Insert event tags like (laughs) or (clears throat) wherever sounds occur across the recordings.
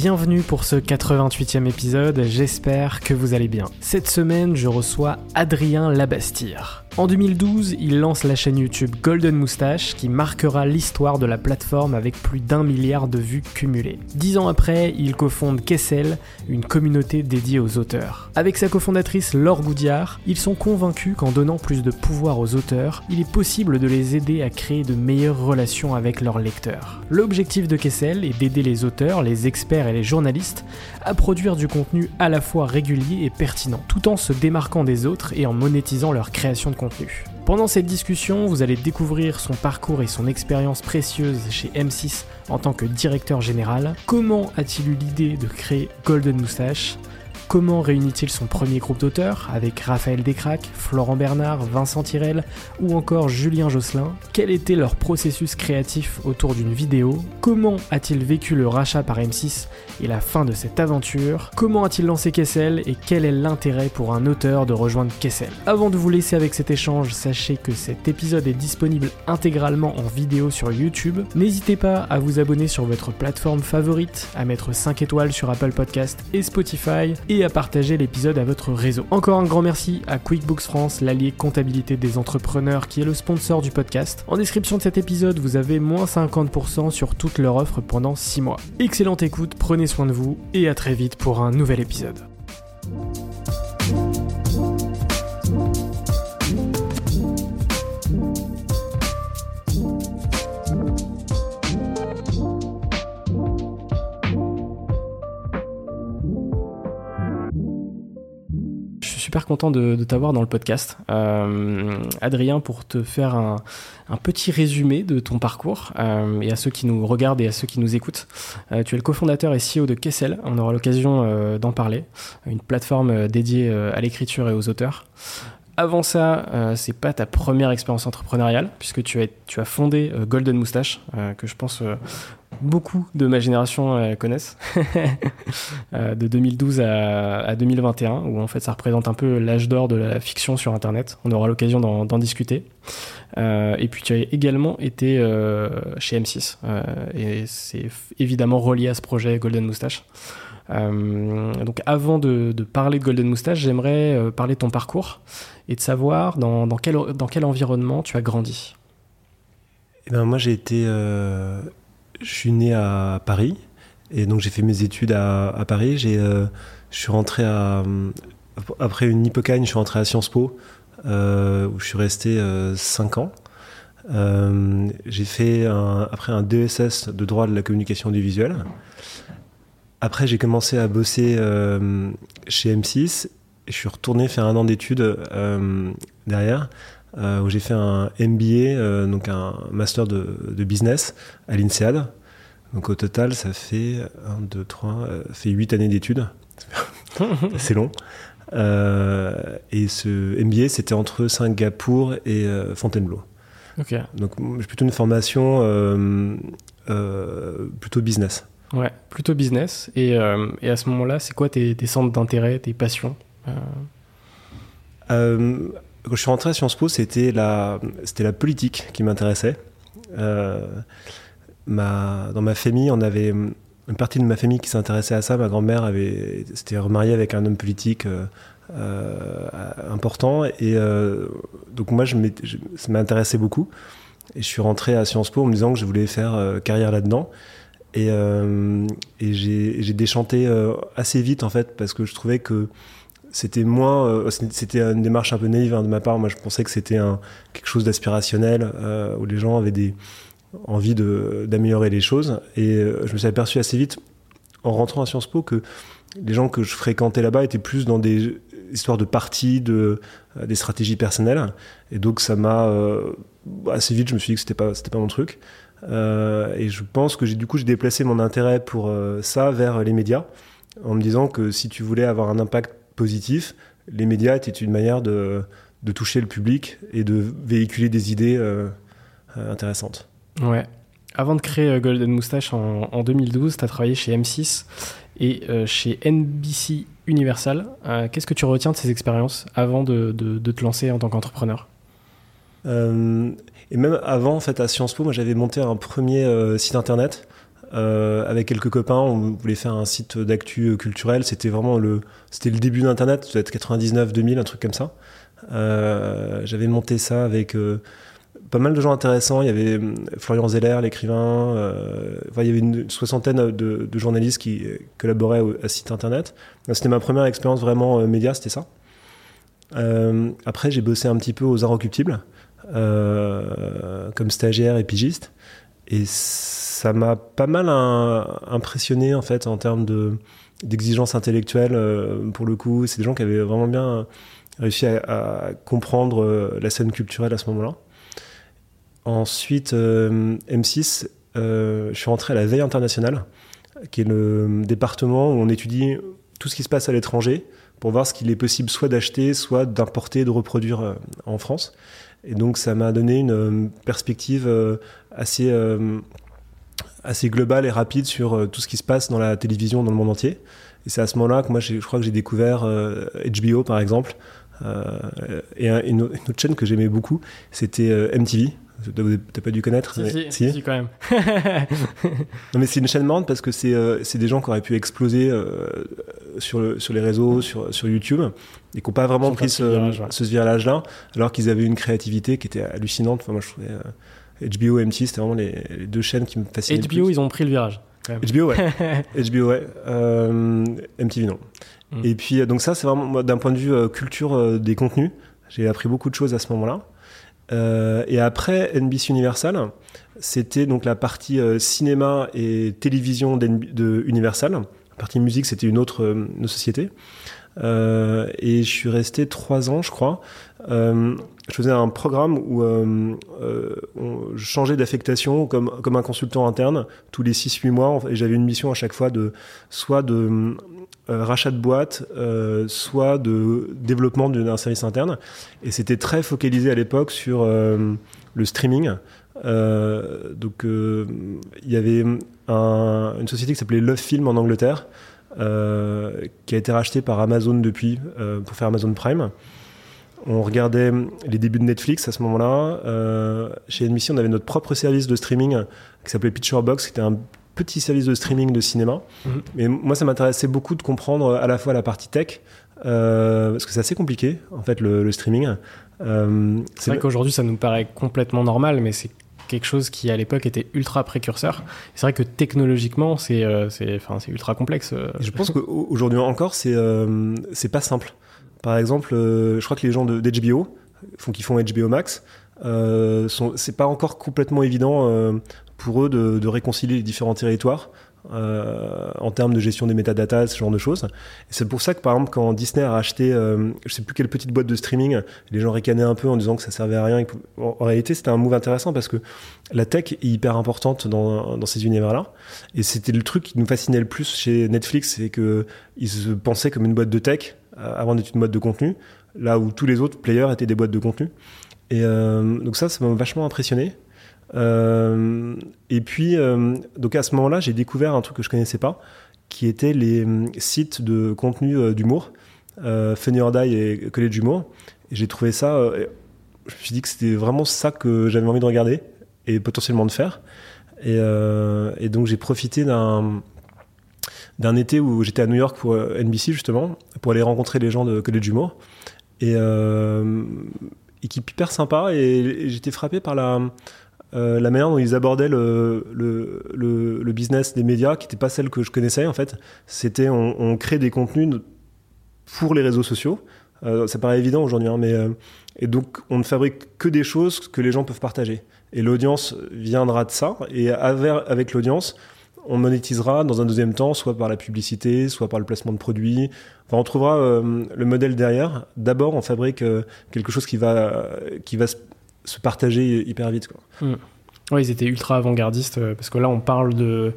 Bienvenue pour ce 88e épisode, j'espère que vous allez bien. Cette semaine, je reçois Adrien Labastire. En 2012, il lance la chaîne YouTube Golden Moustache qui marquera l'histoire de la plateforme avec plus d'un milliard de vues cumulées. Dix ans après, il cofonde Kessel, une communauté dédiée aux auteurs. Avec sa cofondatrice Laure Goudiard, ils sont convaincus qu'en donnant plus de pouvoir aux auteurs, il est possible de les aider à créer de meilleures relations avec leurs lecteurs. L'objectif de Kessel est d'aider les auteurs, les experts et les journalistes à produire du contenu à la fois régulier et pertinent, tout en se démarquant des autres et en monétisant leur création de Pendant cette discussion, vous allez découvrir son parcours et son expérience précieuse chez M6 en tant que directeur général. Comment a-t-il eu l'idée de créer Golden Moustache? Comment réunit-il son premier groupe d'auteurs avec Raphaël Descraques, Florent Bernard, Vincent Tirel ou encore Julien Josselin? Quel était leur processus créatif autour d'une vidéo? Comment a-t-il vécu le rachat par M6 et la fin de cette aventure? Comment a-t-il lancé Kessel et quel est l'intérêt pour un auteur de rejoindre Kessel? Avant de vous laisser avec cet échange, sachez que cet épisode est disponible intégralement en vidéo sur YouTube. N'hésitez pas à vous abonner sur votre plateforme favorite, à mettre 5 étoiles sur Apple Podcast et Spotify à partager l'épisode à votre réseau. Encore un grand merci à QuickBooks France, l'allié comptabilité des entrepreneurs qui est le sponsor du podcast. En description de cet épisode, vous avez moins 50% sur toute leur offre pendant 6 mois. Excellente écoute, prenez soin de vous et à très vite pour un nouvel épisode. Super content de, t'avoir dans le podcast. Euh, Adrien, pour te faire un, petit résumé de ton parcours, euh, et à ceux qui nous regardent et à ceux qui nous écoutent, euh, tu es le cofondateur et CEO de Kessel, on aura l'occasion d'en parler, une plateforme dédiée à l'écriture et aux auteurs. Avant ça, c'est pas ta première expérience entrepreneuriale, puisque tu as, tu as fondé Golden Moustache, que je pense beaucoup de ma génération euh, connaissent, (laughs) euh, de 2012 à, 2021, où en fait ça représente un peu l'âge d'or de la fiction sur Internet. On aura l'occasion d'en discuter. Euh, et puis tu as également été chez M6, et c'est évidemment relié à ce projet Golden Moustache. donc avant de, parler de Golden Moustache, j'aimerais parler de ton parcours et de savoir dans, quel, dans quel environnement tu as grandi. Eh ben, moi j'ai été je suis né à Paris et donc j'ai fait mes études à, Paris. J'ai, euh, je suis rentré à, après une hypocagne, je suis rentré à Sciences Po euh, où je suis resté 5 euh, ans. j'ai fait après un DSS de droit de la communication audiovisuelle. Après, j'ai commencé à bosser chez M6 et je suis retourné faire un an d'études derrière. où j'ai fait un MBA, donc un master de, de business à l'INSEAD. Donc au total, ça fait 1, 2, 3, fait 8 années d'études. (laughs) c'est long. Et ce MBA, c'était entre Singapour et Fontainebleau. Donc j'ai plutôt une formation plutôt business. Ouais, plutôt business. Et, euh, et à ce moment-là, c'est quoi tes, centres d'intérêt, tes passions euh? Euh, Quand je suis rentré à Sciences Po, c'était la, c'était la politique qui m'intéressait. ma, dans ma famille, on avait une partie de ma famille qui s'intéressait à ça. Ma grand-mère avait, s'était remariée avec un homme politique important. Et donc moi, je ça m'intéressait beaucoup. Et je suis rentré à Sciences Po en me disant que je voulais faire carrière là-dedans. Et, euh, et j'ai déchanté euh, assez vite en fait parce que je trouvais que c'était moins, euh, c'était une démarche un peu naïve hein, de ma part. Moi, je pensais que c'était quelque chose d'aspirationnel où les gens avaient des envie d'améliorer les choses. Et je me suis aperçu assez vite en rentrant à Sciences Po que les gens que je fréquentais là-bas étaient plus dans des histoires de partis, de, des stratégies personnelles. Et donc ça m'a assez vite, je me suis dit que c'était pas, c'était pas mon truc. Euh, et je pense que j'ai du coup j'ai déplacé mon intérêt pour euh, ça vers les médias en me disant que si tu voulais avoir un impact positif, les médias étaient une manière de, de toucher le public et de véhiculer des idées euh, intéressantes. Ouais. Avant de créer Golden Moustache en, en 2012, tu as travaillé chez M6 et chez NBC Universal. Qu'est-ce que tu retiens de ces expériences avant de, te lancer en tant qu'entrepreneur? Et même avant, en fait, à Sciences Po, moi, j'avais monté un premier euh, site internet euh, avec quelques copains. On voulait faire un site d'actu culturel. C'était vraiment le, le début d'Internet, peut-être 99, 2000, un truc comme ça. Euh, j'avais monté ça avec pas mal de gens intéressants. Il y avait Florian Zeller, l'écrivain. il y avait une soixantaine de, journalistes qui collaboraient à site internet. C'était ma première expérience vraiment média, c'était ça. après, j'ai bossé un petit peu aux. Euh, comme stagiaire et pigiste. Et ça m'a pas mal impressionné en fait en termes de d'exigence intellectuelle euh, pour le coup. C'est des gens qui avaient vraiment bien réussi à, comprendre euh, la scène culturelle à ce moment-là. Ensuite, M6, je suis rentré à la Veille internationale, qui est le département où on étudie tout ce qui se passe à l'étranger pour voir ce qu'il est possible soit d'acheter, soit d'importer, de reproduire en France. Et donc ça m'a donné une euh, perspective euh, assez, euh, assez globale et rapide sur tout ce qui se passe dans la télévision dans le monde entier. Et c'est à ce moment-là que moi, je crois que j'ai découvert HBO, par exemple. et une, autre chaîne que j'aimais beaucoup, c'était MTV. T'as pas dû connaître Si, si, si, quand même. (laughs) non, mais c'est une chaîne marrante parce que c'est euh, des gens qui auraient pu exploser euh, sur, le, sur les réseaux, sur, sur YouTube, et qui n'ont pas vraiment pris ce, ce virage-là, alors qu'ils avaient une créativité qui était hallucinante. Enfin, moi, je trouvais euh, HBO et MTV, c'était vraiment les, deux chaînes qui me fascinaient. HBO, ils ont pris le virage. HBO, ouais. (laughs) HBO, ouais. MTV, non. Mm. Et puis, donc, ça, c'est vraiment d'un point de vue culture des contenus. J'ai appris beaucoup de choses à ce moment-là. Euh, et après NBC Universal, c'était donc la partie euh, cinéma et télévision de Universal. La partie musique, c'était une autre euh, société. et je suis resté trois ans, je crois. je faisais un programme où je changeais d'affectation comme, comme un consultant interne tous les 6-8 mois. Et j'avais une mission à chaque fois de soit de euh, rachat de boîte, euh, soit de développement d'un service interne. Et c'était très focalisé à l'époque sur euh, le streaming. donc il y avait une société qui s'appelait Love Film en Angleterre, qui a été rachetée par Amazon depuis pour faire Amazon Prime. On regardait les débuts de Netflix à ce moment-là. chez NBC, on avait notre propre service de streaming qui s'appelait Picture Box, qui était un petit service de streaming de cinéma. Mhm. Mais moi, ça m'intéressait beaucoup de comprendre à la fois la partie tech, euh, parce que c'est assez compliqué, en fait, le, streaming. Euh, c'est vrai qu'aujourd'hui, ça nous paraît complètement normal, mais c'est quelque chose qui, à l'époque, était ultra précurseur. C'est vrai que technologiquement, c'est euh, ultra complexe. je pense qu'aujourd'hui encore, c'est c'est pas simple. Par exemple, je crois que les gens d'HBO, font, qui font HBO Max, c'est pas encore complètement évident pour eux de, réconcilier les différents territoires euh, en termes de gestion des métadatas, ce genre de choses. C'est pour ça que, par exemple, quand Disney a racheté, euh, je sais plus quelle petite boîte de streaming, les gens ricanaient un peu en disant que ça servait à rien. En, réalité, c'était un move intéressant parce que la tech est hyper importante dans, dans ces univers-là. Et c'était le truc qui nous fascinait le plus chez Netflix, c'est qu'ils se pensaient comme une boîte de tech euh, avant d'être une boîte de contenu, là où tous les autres players étaient des boîtes de contenu. Et euh, donc ça, ça m'a vachement impressionné. Euh, et puis, euh, donc à ce moment-là, j'ai découvert un truc que je connaissais pas, qui étaient les euh, sites de contenu d'humour, Funny or et Collège d'humour. Et j'ai trouvé ça, je me suis dit que c'était vraiment ça que j'avais envie de regarder et potentiellement de faire. Et, donc j'ai profité d'un d'un été où j'étais à New York pour NBC justement, pour aller rencontrer les gens de Collège d'humour. Et équipe hyper sympa et j'étais frappé par la euh, la manière dont ils abordaient le, business des médias, qui n'était pas celle que je connaissais en fait. C'était on, crée des contenus pour les réseaux sociaux. Euh, ça paraît évident aujourd'hui, hein, mais euh, et donc on ne fabrique que des choses que les gens peuvent partager. Et l'audience viendra de ça. Et avec, avec l'audience, on monétisera dans un deuxième temps, soit par la publicité, soit par le placement de produits. Enfin, on trouvera le modèle derrière. D'abord, on fabrique quelque chose qui va, qui va se partager hyper vite. Quoi. Hmm. Oui, ils étaient ultra avant-gardistes euh, parce que là, on parle de,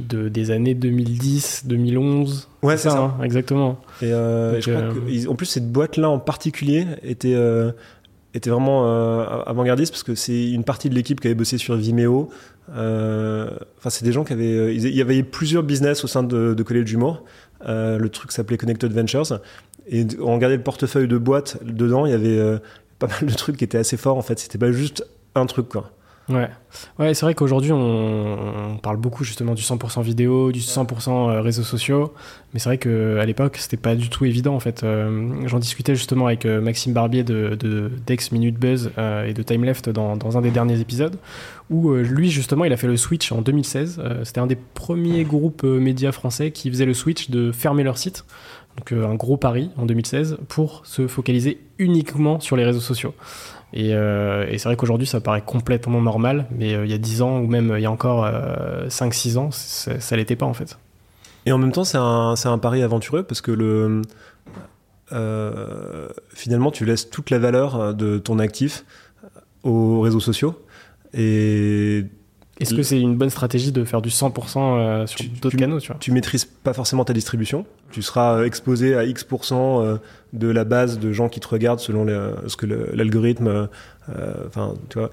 de des années 2010, 2011. Ouais, c'est ça, hein, exactement. Et, euh, je crois euh, en plus, cette boîte-là en particulier était, était vraiment avant-gardiste parce que c'est une partie de l'équipe qui avait bossé sur Vimeo. Enfin, c'est des gens qui avaient. Il y avait plusieurs business au sein de, de Collège d'Humour. le truc s'appelait Connected Ventures. Et on regardait le portefeuille de boîte dedans, il y avait pas mal de trucs qui étaient assez forts en fait. C'était pas juste un truc quoi. Ouais, ouais c'est vrai qu'aujourd'hui on, parle beaucoup justement du 100% vidéo, du 100% euh, réseaux sociaux, mais c'est vrai qu'à l'époque c'était pas du tout évident en fait. Euh, j'en discutais justement avec euh, Maxime Barbier de, de Dex Minute Buzz et de Time Left dans, dans, un des derniers épisodes, où lui justement il a fait le switch en 2016. c'était un des premiers groupes médias français qui faisait le switch de fermer leur site donc euh, un gros pari en 2016 pour se focaliser uniquement sur les réseaux sociaux. Et, euh, c'est vrai qu'aujourd'hui ça paraît complètement normal, mais euh, il y a 10 ans ou même il y a encore 5-6 ans, ça l'était pas en fait. Et en même temps c'est un, un, pari aventureux parce que le, finalement tu laisses toute la valeur de ton actif aux réseaux sociaux. Et est-ce que c'est une bonne stratégie de faire du 100% euh, sur d'autres canaux tu, vois tu maîtrises pas forcément ta distribution. Tu seras euh, exposé à X% euh, de la base de gens qui te regardent selon ce que l'algorithme. Enfin, tu vois.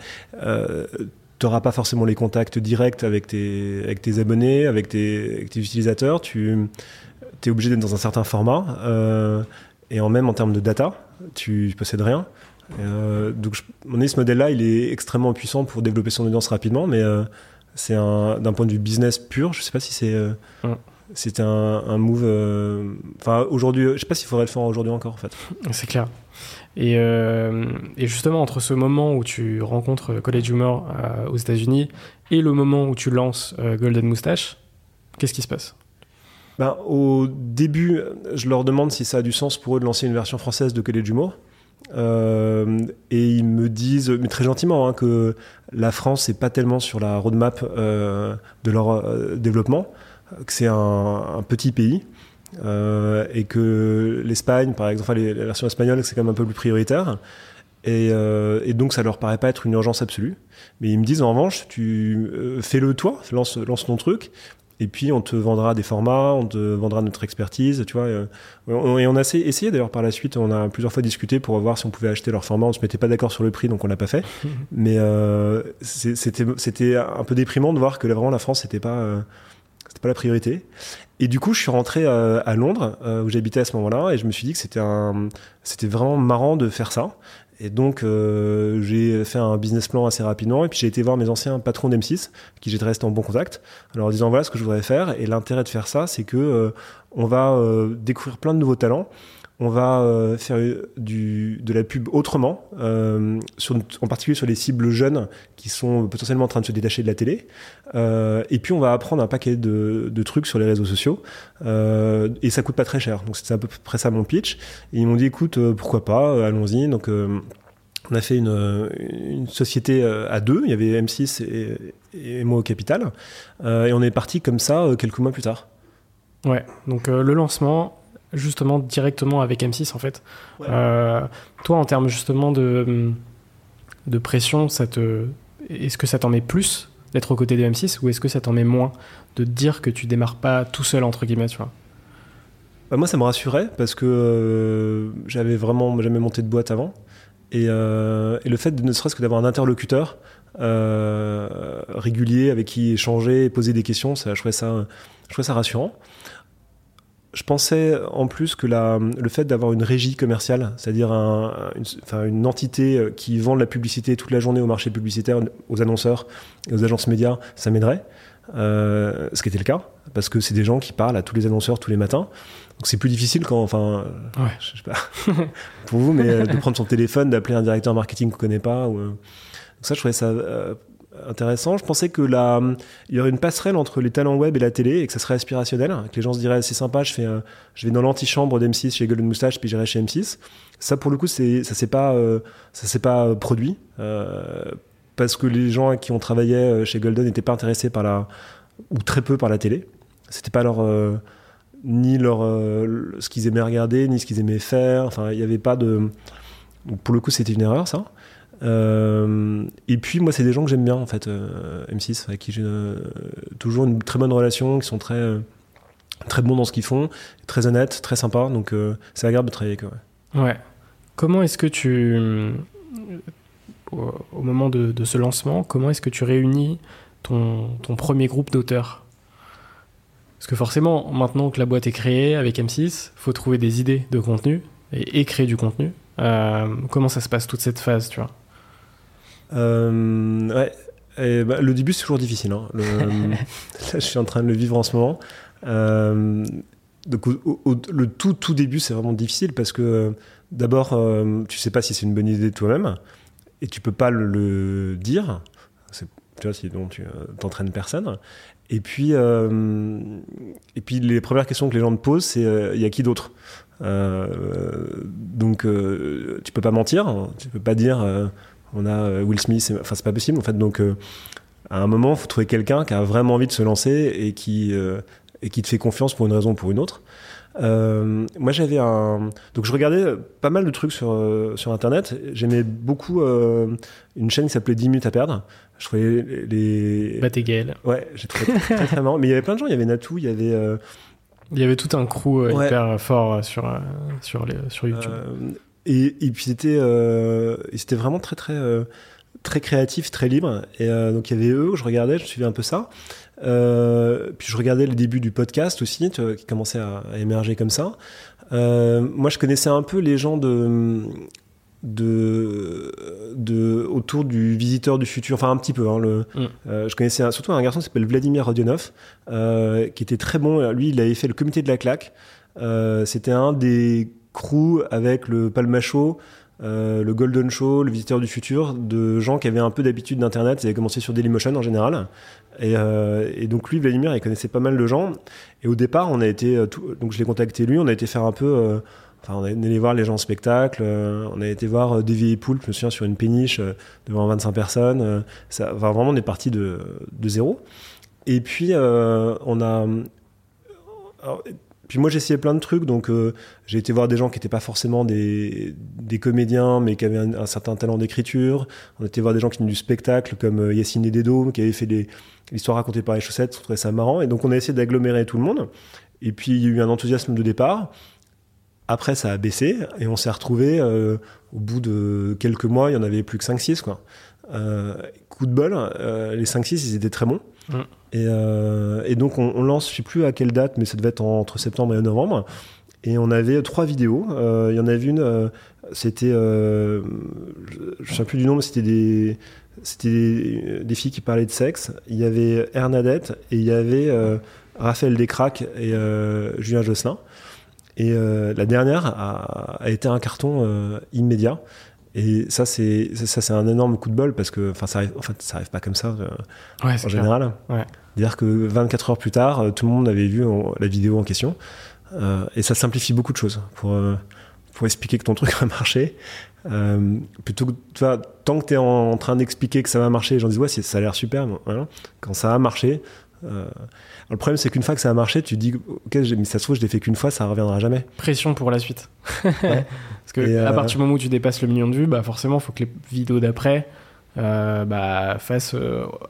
tu n'auras pas forcément les contacts directs avec tes, avec tes abonnés, avec tes, avec tes utilisateurs. Tu es obligé d'être dans un certain format. et en même en termes de data, tu possèdes rien. Euh, donc, mon ce modèle-là, il est extrêmement puissant pour développer son audience rapidement, mais euh, c'est d'un point de vue business pur. Je sais pas si c'est euh, c'était un, un, move. Enfin, aujourd'hui, je sais pas s'il faudrait le faire aujourd'hui encore, en fait. (laughs) C'est clair. Et, et, justement, entre ce moment où tu rencontres College Humor aux États-Unis et le moment où tu lances Golden Moustache, qu'est-ce qui se passe? Ben, Au début, je leur demande si ça a du sens pour eux de lancer une version française de College Humor. Euh, et ils me disent, mais très gentiment, hein, que la France n'est pas tellement sur la roadmap euh, de leur euh, développement, que c'est un, petit pays. et que l'Espagne, par exemple, la version espagnole, c'est quand même un peu plus prioritaire. Et, donc ça leur paraît pas être une urgence absolue. Mais ils me disent en revanche, tu fais-le toi, lance ton truc, et puis on te vendra des formats, on te vendra notre expertise, tu vois. Et on a essayé d'ailleurs par la suite, on a plusieurs fois discuté pour voir si on pouvait acheter leur format. On se mettait pas d'accord sur le prix, donc on l'a pas fait. (laughs) Mais euh, c'était un peu déprimant de voir que vraiment la France n'était pas euh, c'était pas la priorité. Et du coup, je suis rentré euh, à Londres, où j'habitais à ce moment-là, et je me suis dit que c'était un, c'était vraiment marrant de faire ça. Et donc, euh, j'ai fait un business plan assez rapidement. Et puis, j'ai été voir mes anciens patrons d'M6, qui j'étais resté en bon contact, en leur disant voilà ce que je voudrais faire. Et l'intérêt de faire ça, c'est que euh, on va euh, découvrir plein de nouveaux talents on va euh, faire du, de la pub autrement, euh, en particulier sur les cibles jeunes qui sont potentiellement en train de se détacher de la télé. Euh, et puis on va apprendre un paquet de, trucs sur les réseaux sociaux et ça coûte pas très cher. Donc c'est à peu près ça mon pitch. Et ils m'ont dit écoute pourquoi pas, allons-y. Donc on a fait une, une, société à deux. Il y avait M6 et, et moi au capital. et on est parti comme ça quelques mois plus tard. Ouais, donc le lancement, justement directement avec M6 en fait. toi, en termes justement de, de pression, ça te, est-ce que ça t'en met plus d'être aux côtés de M6 ou est-ce que ça t'en met moins de te dire que tu démarres pas tout seul entre guillemets, tu vois? Bah, moi, ça me rassurait parce que euh, j'avais vraiment jamais monté de boîte avant. Et, euh, et le fait, de, ne serait-ce que d'avoir un interlocuteur euh, régulier avec qui échanger, poser des questions, ça, je, trouvais ça, je trouvais ça rassurant. Je pensais en plus que la, le fait d'avoir une régie commerciale, c'est-à-dire un, une, enfin, une entité qui vend de la publicité toute la journée au marché publicitaire, aux annonceurs et aux agences médias, ça m'aiderait. Euh, ce qui était le cas, parce que c'est des gens qui parlent à tous les annonceurs tous les matins. Donc c'est plus difficile quand, enfin, ouais. je sais pas, pour vous, mais euh, de prendre son téléphone, d'appeler un directeur marketing qu'on connaît pas. Ou, euh. Donc ça, je trouvais ça euh, intéressant. Je pensais que là, il y aurait une passerelle entre les talents web et la télé et que ça serait aspirationnel, que les gens se diraient c'est sympa, je fais, je vais dans l'antichambre d'M6 chez Golden Moustache, puis j'irai chez M6. Ça, pour le coup, c'est, ça s'est pas, ça s'est pas produit parce que les gens qui ont travaillé euh, chez Golden n'étaient pas intéressés par la ou très peu par la télé. C'était pas leur euh, ni leur euh, ce qu'ils aimaient regarder ni ce qu'ils aimaient faire. Enfin, il n'y avait pas de. pour le coup, c'était une erreur ça. Et puis moi, c'est des gens que j'aime bien en fait, M6, avec qui j'ai toujours une très bonne relation, qui sont très très bons dans ce qu'ils font, très honnêtes, très sympas. Donc c'est agréable de travailler avec eux. Ouais. Comment est-ce que tu au, moment de, ce lancement, comment est-ce que tu réunis ton, premier groupe d'auteurs? Parce que forcément, maintenant que la boîte est créée avec M6, faut trouver des idées de contenu et, créer du contenu. Euh, comment ça se passe toute cette phase, tu vois? Euh, ouais. Bah, le début, c'est toujours difficile. Hein. (laughs) je suis en train de le vivre en ce moment. Euh, donc, le tout, tout début, c'est vraiment difficile parce que d'abord, tu sais pas si c'est une bonne idée toi-même et tu peux pas le, dire. Tu vois, sinon tu euh, t'entraînes personne. Et puis, euh, et puis les premières questions que les gens te posent, c'est euh, il y a qui d'autre? Donc tu peux pas mentir, tu peux pas dire on a Will Smith, enfin c'est pas possible en fait. Donc à un moment, il faut trouver quelqu'un qui a vraiment envie de se lancer et qui, et qui te fait confiance pour une raison ou pour une autre. Euh, moi, j'avais un. Donc, je regardais pas mal de trucs sur, euh, sur Internet. J'aimais beaucoup euh, une chaîne qui s'appelait 10 minutes à perdre. Je trouvais les. Batégal. Ouais, j'ai trouvé très, très, marrant. Mais il y avait plein de gens. Il y avait Natou, il y avait. Il y avait tout un crew hyper fort sur, sur, les, sur YouTube. Et, et puis, c'était c'était vraiment très, très, très créatif, très libre. Et donc, il y avait eux, je regardais, je suivais un peu ça. Euh, puis je regardais le début du podcast aussi, qui commençait à, émerger comme ça. Euh, moi, je connaissais un peu les gens de, de, de, autour du visiteur du futur, enfin un petit peu. Hein, le, mm. euh, je connaissais surtout un garçon qui s'appelle Vladimir Rodionov, qui était très bon. Lui, il avait fait le comité de la claque. C'était un des crews avec le Palmacho. Euh, le Golden Show, le Visiteur du Futur, de gens qui avaient un peu d'habitude d'Internet. Ils avaient commencé sur Dailymotion en général. Et, euh, donc lui, Vladimir, il connaissait pas mal de gens. Et au départ, on a été, euh, donc je l'ai contacté lui, on a été faire un peu... Enfin, on est allé voir les gens en spectacle, on a été voir des vieilles poules, je me souviens, sur une péniche devant 25 personnes. ça, vraiment, on est parti de, zéro. Et puis, on a... Puis moi j'essayais plein de trucs, donc euh, j'ai été voir des gens qui n'étaient pas forcément des, comédiens, mais qui avaient un, certain talent d'écriture. On été voir des gens qui venaient du spectacle, comme euh, Yacine Dedo, qui avait fait l'histoire racontée par les chaussettes, je trouvais ça marrant. Et donc on a essayé d'agglomérer tout le monde. Et puis il y a eu un enthousiasme de départ. Après ça a baissé, et on s'est retrouvé euh, au bout de quelques mois, il y en avait plus que 5-6. Quoi. coup de bol, les 5-6 ils étaient très bons. Euh, et, donc on, lance, je sais plus à quelle date, mais ça devait être entre septembre et novembre. Et on avait trois vidéos. Euh, il y en avait une, euh, c'était, je ne sais plus du nom, mais c'était des, c'était des, filles qui parlaient de sexe. Il y avait Hernadette et il y avait Raphaël Descraques et Julien Josselin. Et la dernière a, été un carton immédiat. Et ça, c'est ça, c'est un énorme coup de bol parce que, enfin, ça arrive, en fait, ça arrive pas comme ça en général. Ouais. Dire que 24 heures plus tard, euh, tout le monde avait vu la vidéo en question, euh, et ça simplifie beaucoup de choses pour euh, pour expliquer que ton (laughs) truc a marché. Euh, plutôt que, tu vois, tant que tu es en, train d'expliquer que ça va marcher, les gens disent ouais, ça a l'air super. Quand ça a marché, euh, le problème, c'est qu'une fois que ça a marché, tu dis, ok, mais ça se trouve, je l'ai fait qu'une fois, ça reviendra jamais. Pression pour la suite. (laughs) Parce que à partir du moment où tu dépasses le million de vues, bah forcément, il faut que les vidéos d'après bah, fassent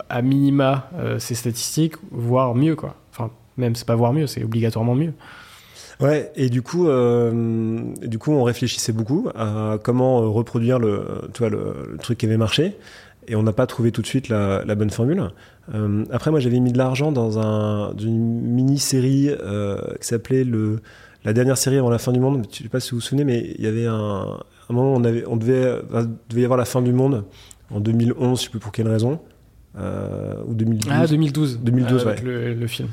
à minima ces statistiques, voire mieux, quoi. Enfin, même, c'est pas voir mieux, c'est obligatoirement mieux. Ouais, et du coup, euh, du coup, on réfléchissait beaucoup à comment euh, reproduire le, tu vois, le, truc qui avait marché, et on n'a pas trouvé tout de suite la, bonne formule. Euh, après, moi, j'avais mis de l'argent dans un, une mini-série qui s'appelait le, la dernière série avant la fin du monde. Je sais pas si vous vous souvenez, mais il y avait un, un moment où on, avait, on devait, devait y avoir la fin du monde en 2011, je sais plus pour quelle raison. ou 2012. Ah, 2012. 2012, avec le, le film.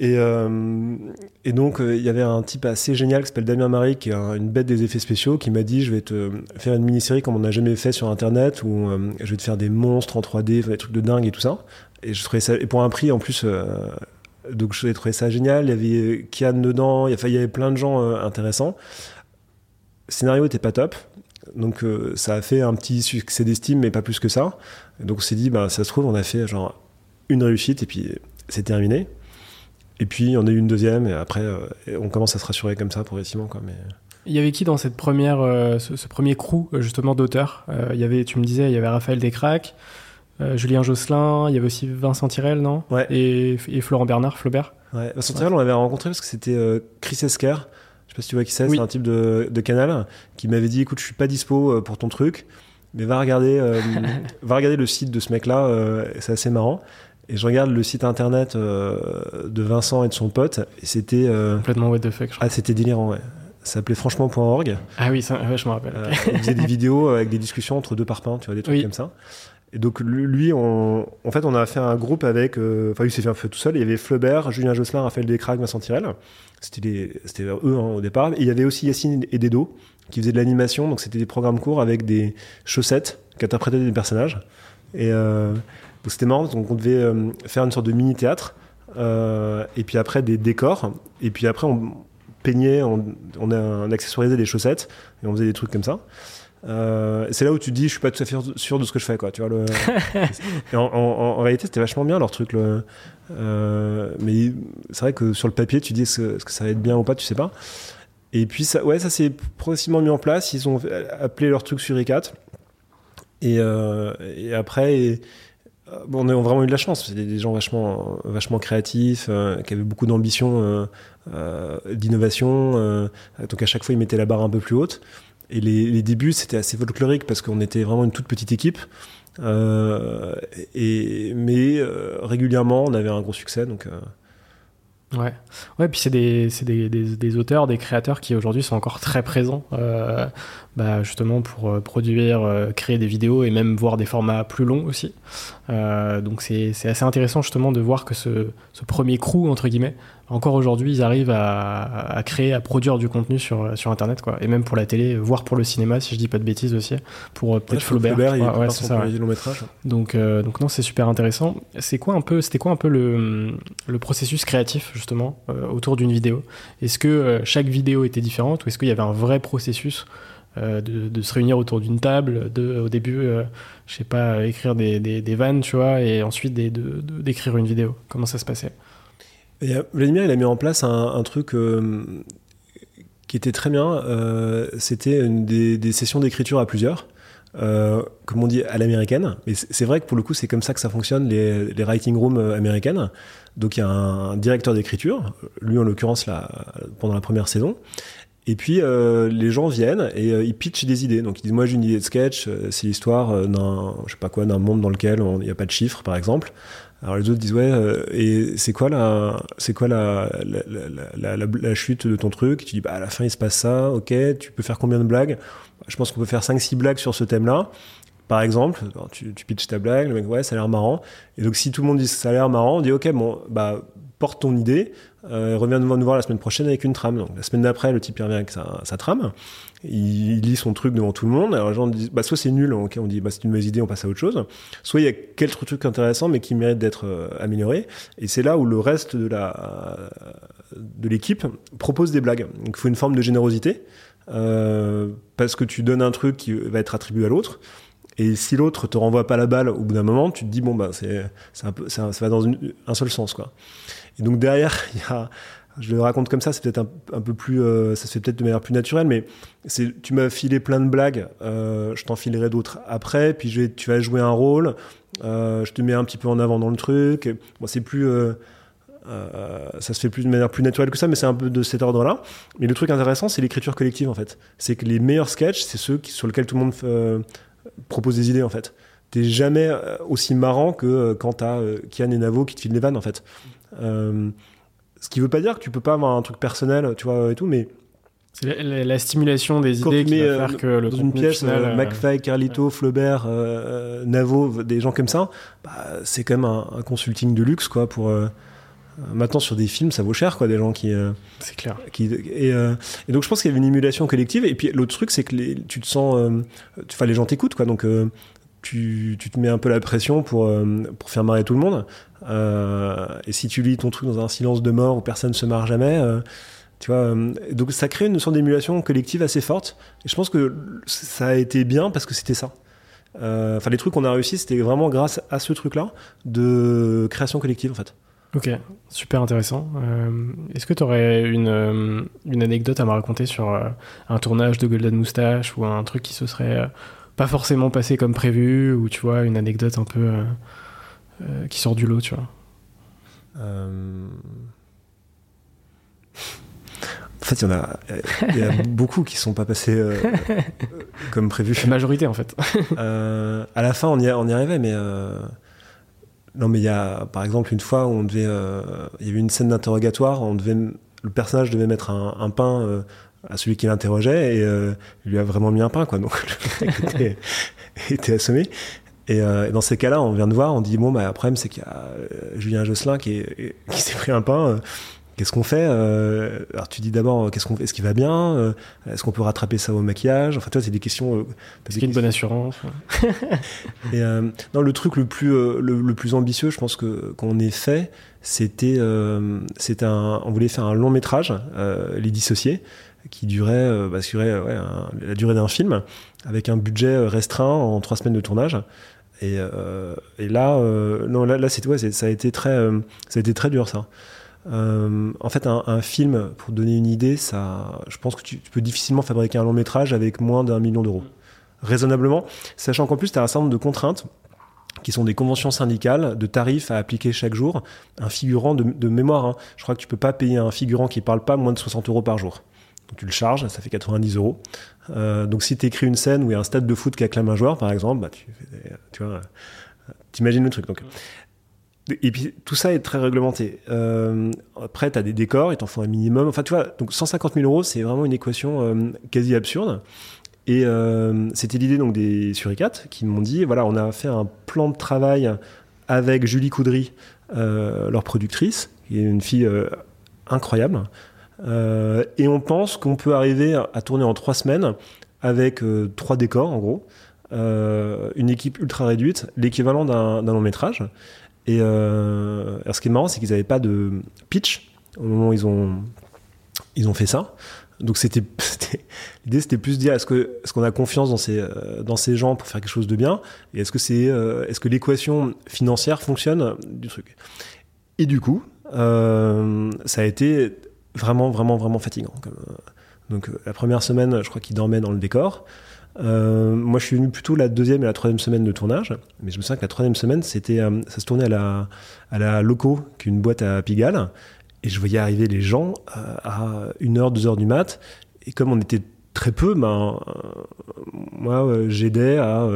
Et, euh, et, donc, euh, il y avait un type assez génial qui s'appelle Damien Marie, qui est une bête des effets spéciaux, qui m'a dit Je vais te faire une mini-série comme on n'a jamais fait sur Internet, où euh, je vais te faire des monstres en 3D, des trucs de dingue et tout ça. Et, je trouvais ça, et pour un prix en plus, donc je trouvais ça génial. Il y avait Kian dedans, il y, avait, il y avait plein de gens intéressants. Le scénario était pas top. Donc ça a fait un petit succès d'estime, mais pas plus que ça. donc on s'est dit, bah, ça se trouve, on a fait genre une réussite et puis c'est terminé. Et puis on a eu une deuxième, et après euh, on commence à se rassurer comme ça progressivement. Quoi, mais... Il y avait qui dans cette première, euh, ce, premier crew justement d'auteurs? Il y avait, tu me disais, il y avait Raphaël Descraques, Julien Josselin, il y avait aussi Vincent Tirel, non? Ouais. et, Florent Bernard, Flaubert. Ouais. Vincent Tirel, on l'avait rencontré parce que c'était Chris Esker. Je sais pas si tu vois qui c'est, c'est un type de, de, canal qui m'avait dit écoute, je suis pas dispo pour ton truc, mais va regarder, (laughs) va regarder le site de ce mec-là, c'est assez marrant. Et je regarde le site internet euh, de Vincent et de son pote, et c'était. Euh, Complètement what the fuck, Ah, c'était délirant, ouais. Ça s'appelait franchement.org. Ah oui, ça, je me rappelle. Euh, il faisait des vidéos avec des discussions entre deux parpaings, tu vois, des trucs comme ça. Et donc, lui, on, en fait, on a fait un groupe avec. Enfin, il s'est fait un peu tout seul. Il y avait Flaubert, Julien Josselin, Raphaël Descraques, Vincent Tirel. C'était eux hein, au départ. Et il y avait aussi Yacine et Dedo qui faisaient de l'animation. Donc, c'était des programmes courts avec des chaussettes qui interprétaient des personnages. Et. Donc c'était marrant, donc on devait euh, faire une sorte de mini-théâtre, euh, et puis après des décors, et puis après on peignait, on, on, accessoirisait des chaussettes, et on faisait des trucs comme ça. Euh, c'est là où tu te dis, je suis pas tout à fait sûr de ce que je fais, quoi. Tu vois, le... (laughs) en, réalité, c'était vachement bien leur truc. Le... mais c'est vrai que sur le papier, tu dis est-ce que, ça va être bien ou pas, tu sais pas. Et puis, ça, ouais, ça s'est progressivement mis en place. Ils ont appelé leur truc sur E4. Et, et après, et, euh, on a vraiment eu de la chance. C'était des gens vachement, vachement créatifs, euh, qui avaient beaucoup d'ambition, euh, d'innovation. donc à chaque fois, ils mettaient la barre un peu plus haute. Et les, débuts, c'était assez folklorique parce qu'on était vraiment une toute petite équipe. et, mais régulièrement, on avait un gros succès. Donc, Ouais, ouais, puis c'est des, des, des, auteurs, des créateurs qui aujourd'hui sont encore très présents bah, justement pour euh, produire, euh, créer des vidéos et même voir des formats plus longs aussi. Euh, donc c'est assez intéressant justement de voir que ce, ce premier crew, entre guillemets, encore aujourd'hui, ils arrivent à, à, créer, à produire du contenu sur, sur Internet, quoi. Et même pour la télé, voire pour le cinéma, si je dis pas de bêtises aussi, pour peut-être Flaubert. Flaubert ouais, c'est ça. Long métrage. Donc, donc non, c'est super intéressant. C'est quoi un peu, c'était quoi un peu le, le processus créatif justement autour d'une vidéo? Est-ce que chaque vidéo était différente ou est-ce qu'il y avait un vrai processus euh, de, se réunir autour d'une table, au début, euh, je sais pas, écrire des, des, vannes, tu vois, et ensuite d'écrire une vidéo. Comment ça se passait? Euh, Vladimir, il a mis en place un, truc qui était très bien. C'était des, sessions d'écriture à plusieurs. comme on dit à l'américaine, mais c'est vrai que pour le coup c'est comme ça que ça fonctionne les, les writing rooms américaines. Donc il y a un directeur d'écriture, lui en l'occurrence pendant la première saison, et puis euh, les gens viennent et euh, ils pitchent des idées. Donc ils disent moi j'ai une idée de sketch, euh, c'est l'histoire d'un je sais pas quoi d'un monde dans lequel il n'y a pas de chiffres par exemple. Alors les autres disent ouais et c'est quoi la c'est quoi la la, la, la chute de ton truc? Tu dis bah à la fin il se passe ça, ok. Tu peux faire combien de blagues? Je pense qu'on peut faire 5-6 blagues sur ce thème-là. Par exemple, tu, tu pitches ta blague, le mec ouais ça a l'air marrant. Et donc si tout le monde dit ça a l'air marrant, on dit ok bon bah porte ton idée, euh, revient nous voir la semaine prochaine avec une trame. Donc, la semaine d'après, le type revient avec sa, trame, il, lit son truc devant tout le monde. Alors les gens disent, bah, soit c'est nul, on dit bah, c'est une mauvaise idée, on passe à autre chose. Soit il y a quelques trucs intéressants mais qui méritent d'être euh, améliorés. Et c'est là où le reste de la de l'équipe propose des blagues. Donc il faut une forme de générosité. parce que tu donnes un truc qui va être attribué à l'autre. Et si l'autre te renvoie pas la balle au bout d'un moment, tu te dis bon bah c'est ça, va dans un seul sens quoi. Et donc derrière (laughs) il y a je le raconte comme ça, c'est peut-être un, peu plus, euh, ça se fait peut-être de manière plus naturelle, mais c'est, tu m'as filé plein de blagues, euh, je t'en filerai d'autres après, puis je tu vas jouer un rôle, euh, je te mets un petit peu en avant dans le truc. Bon, c'est plus, ça se fait plus de manière plus naturelle que ça, mais c'est un peu de cet ordre-là. Mais le truc intéressant, c'est l'écriture collective en fait. C'est que les meilleurs sketchs, c'est ceux sur lesquels tout le monde propose des idées en fait. T'es jamais aussi marrant que quand t'as Kian et Navo qui te filent des vannes en fait. Ce qui veut pas dire que tu peux pas avoir un truc personnel, tu vois, et tout, mais. C'est la, stimulation des idées qui va euh, faire que le dans une pièce, final, euh, McFly, Carlito, Flaubert, euh, Navo, des gens comme ça, bah, c'est quand même un, consulting de luxe, quoi, pour. Maintenant, sur des films, ça vaut cher, quoi, des gens qui. c'est clair. Qui, et, et, donc, je pense qu'il y avait une émulation collective. Et puis, l'autre truc, c'est que les, tu te sens. Enfin, les gens t'écoutent, quoi. Donc, tu, te mets un peu la pression pour, pour faire marrer tout le monde. Euh, et si tu lis ton truc dans un silence de mort où personne ne se marre jamais, euh, tu vois, euh, donc ça crée une sorte d'émulation collective assez forte. Et je pense que ça a été bien parce que c'était ça. Enfin, les trucs qu'on a réussi, c'était vraiment grâce à ce truc-là de création collective, en fait. Ok, super intéressant. Est-ce que tu aurais une, une, anecdote à me raconter sur un tournage de Golden Moustache ou un truc qui se serait pas forcément passé comme prévu ou tu vois, une anecdote un peu euh, qui sort du lot, tu vois euh, En fait, il y en a, y a (laughs) beaucoup qui sont pas passés euh, comme prévu. La majorité, en fait. à la fin, on y, on y arrivait, mais non, mais il y a, par exemple, une fois où on devait, il y avait une scène d'interrogatoire, on devait, le personnage devait mettre un, pain à celui qui l'interrogeait et il lui a vraiment mis un pain, quoi. Donc (laughs) le mec était, était assommé. Euh, et, dans ces cas-là, on vient de voir, on dit bon, bah, le problème c'est qu'il y a euh, Julien Josselin qui, qui s'est pris un pain. Euh, qu'est-ce qu'on fait Alors tu dis d'abord, qu'est-ce qu'on Est-ce qu'il va bien Est-ce qu'on peut rattraper ça au maquillage Enfin, toi, c'est des questions. Est-ce qu'il y a une bonne assurance (laughs) Et non, le truc le plus le, plus ambitieux, je pense que qu'on ait fait, c'était c'était un, on voulait faire un long métrage, les dissociés qui durait, bah, ouais, la durée d'un film, avec un budget restreint en trois semaines de tournage. Et, euh, là, euh, euh, ça a été très dur, ça. en fait, un, film, pour donner une idée, ça, je pense que tu, peux difficilement fabriquer un long métrage avec moins d'un million d'euros. Raisonnablement, sachant qu'en plus, tu as un certain nombre de contraintes qui sont des conventions syndicales de tarifs à appliquer chaque jour. Un figurant de, mémoire, hein. je crois que tu peux pas payer un figurant qui parle pas moins de 60 euros par jour. Tu le charges, ça fait 90 euros. Euh, donc si tu écris une scène où il y a un stade de foot qui acclame un joueur, par exemple, bah, tu, tu vois, t'imagines le truc. Donc. Et puis tout ça est très réglementé. Euh, après, tu as des décors, ils t'en font un minimum. Enfin, tu vois, donc 150 000 euros, c'est vraiment une équation euh, quasi absurde. Et c'était l'idée donc des suricates qui m'ont dit voilà, on a fait un plan de travail avec Julie Coudry, leur productrice, qui est une fille incroyable. Euh, et on pense qu'on peut arriver à, tourner en trois semaines avec euh, trois décors en gros, euh, une équipe ultra réduite, l'équivalent d'un long métrage. Et ce qui est marrant, c'est qu'ils n'avaient pas de pitch au moment où ils ont, ils ont fait ça. Donc (laughs) l'idée c'était plus de dire est-ce que est-ce qu'on a confiance dans ces dans ces gens pour faire quelque chose de bien? Et est-ce que c'est est-ce que l'équation financière fonctionne du truc? Et du coup, ça a été vraiment, vraiment, vraiment fatigant. Euh, donc euh, la première semaine, je crois qu'il dormait dans le décor. Euh, moi, je suis venu plutôt la deuxième et la troisième semaine de tournage, mais je me souviens que la troisième semaine, c'était, ça se tournait à la, à la Loco, qui est une boîte à Pigalle, et je voyais arriver les gens à 1h, 2h du mat, et comme on était très peu, ben, moi, j'aidais à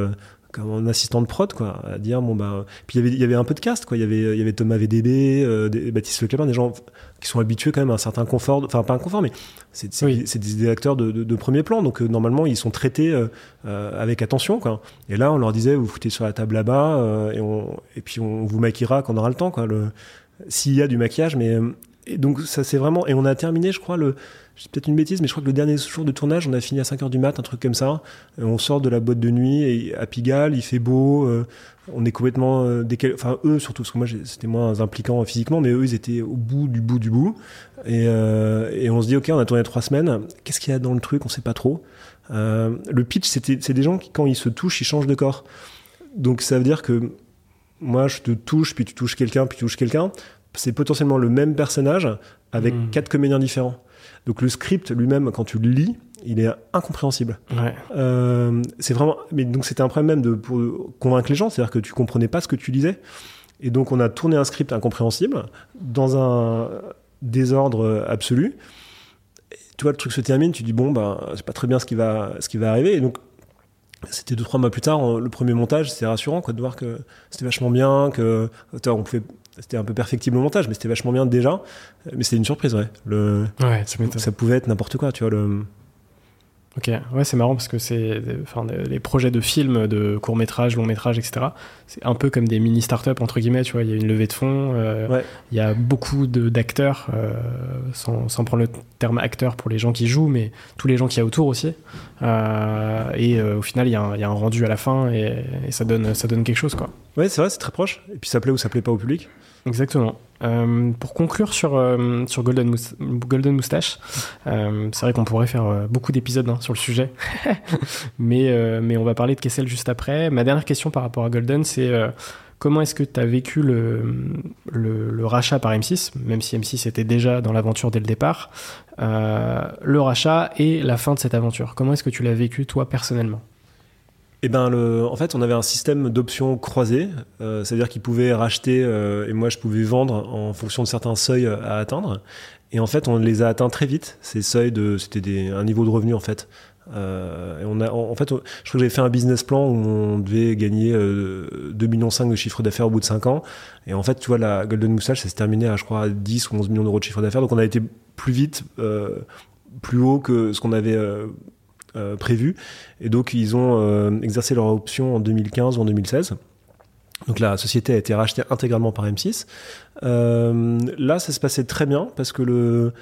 comme un assistant de prod quoi à dire bon bah puis il y avait il y avait un peu de cast quoi. Il y avait il y avait Thomas VDB euh, Baptiste Leclerc des gens qui sont habitués quand même à un certain confort enfin pas un confort mais c'est c'est des acteurs de, de, premier plan. Donc euh, normalement ils sont traités euh, euh, avec attention quoi. Et là on leur disait vous foutez sur la table là-bas et on et puis on vous maquillera quand on aura le temps quoi. Le s'il y a du maquillage mais et donc ça c'est vraiment et on a terminé je crois le c'est peut-être une bêtise mais je crois que le dernier jour de tournage on a fini à 5h du mat un truc comme ça. On sort de la boîte de nuit et à Pigalle il fait beau euh, on est complètement euh, décalé enfin eux surtout parce que moi c'était moins impliquant physiquement mais eux ils étaient au bout du bout du bout. Et, euh, et on se dit ok on a tourné trois semaines. Qu'est-ce qu'il y a dans le truc? On sait pas trop. Le pitch c'était c'est des gens qui quand ils se touchent ils changent de corps. Donc ça veut dire que moi je te touche puis tu touches quelqu'un puis tu touches quelqu'un c'est potentiellement le même personnage avec Hmm. quatre comédiens différents. Donc le script lui-même, quand tu le lis, il est incompréhensible. Ouais. Euh, c'est vraiment. Mais donc c'était un problème même de pour convaincre les gens, c'est-à-dire que tu comprenais pas ce que tu lisais. Et donc on a tourné un script incompréhensible dans un désordre absolu. Et tu vois, le truc se termine, tu dis bon ben c'est pas très bien ce qui va ce qui va arriver. Et donc c'était deux trois mois plus tard, le premier montage, c'était rassurant quoi de voir que c'était vachement bien, que on pouvait c'était un peu perfectible au montage, mais c'était vachement bien déjà. Mais c'était une surprise, ouais. Le, Ouais, ça pouvait être n'importe quoi, tu vois. Le, Ok, ouais, c'est marrant parce que c'est, enfin, les projets de films, de courts métrages, longs métrages, etc. C'est un peu comme des mini startups entre guillemets. Tu vois, il y a une levée de fonds, euh, Ouais. il y a beaucoup de, d'acteurs, euh, sans, sans prendre le terme acteur pour les gens qui jouent, mais tous les gens qui y a autour aussi. Euh, et au final, il y, a un- il y a un rendu à la fin et, et ça donne, ça donne quelque chose, quoi. Ouais, c'est vrai, c'est très proche. Et puis ça plaît ou ça plaît pas au public. Exactement. Euh, pour conclure sur, euh, sur Golden, Mous- Golden Moustache, euh, c'est vrai qu'on pourrait faire beaucoup d'épisodes hein, sur le sujet, (laughs) mais, mais on va parler de Kessel juste après. Ma dernière question par rapport à Golden, c'est comment est-ce que tu as vécu le, le, le rachat par M6, même si M6 était déjà dans l'aventure dès le départ, le rachat et la fin de cette aventure? Comment est-ce que tu l'as vécu toi personnellement? Et ben, le, en fait, on avait un système d'options croisées, euh, c'est-à-dire qu'ils pouvaient racheter euh, et moi je pouvais vendre en fonction de certains seuils à atteindre. Et en fait, on les a atteints très vite. Ces seuils de, c'était un niveau de revenu en fait. Euh, et on a, en, fait, je crois que j'avais fait un business plan où on devait gagner euh, 2,5 millions de chiffre d'affaires au bout de 5 ans. Et en fait, tu vois, la Golden Moustache, ça s'est terminé à, je crois, à 10 ou 11 millions d'euros de chiffre d'affaires. Donc on a été plus vite, euh, plus haut que ce qu'on avait euh, prévu. Et donc, ils ont euh, exercé leur option en 2015 ou en 2016. Donc la société a été rachetée intégralement par M6. Euh, là, ça se passait très bien parce que le,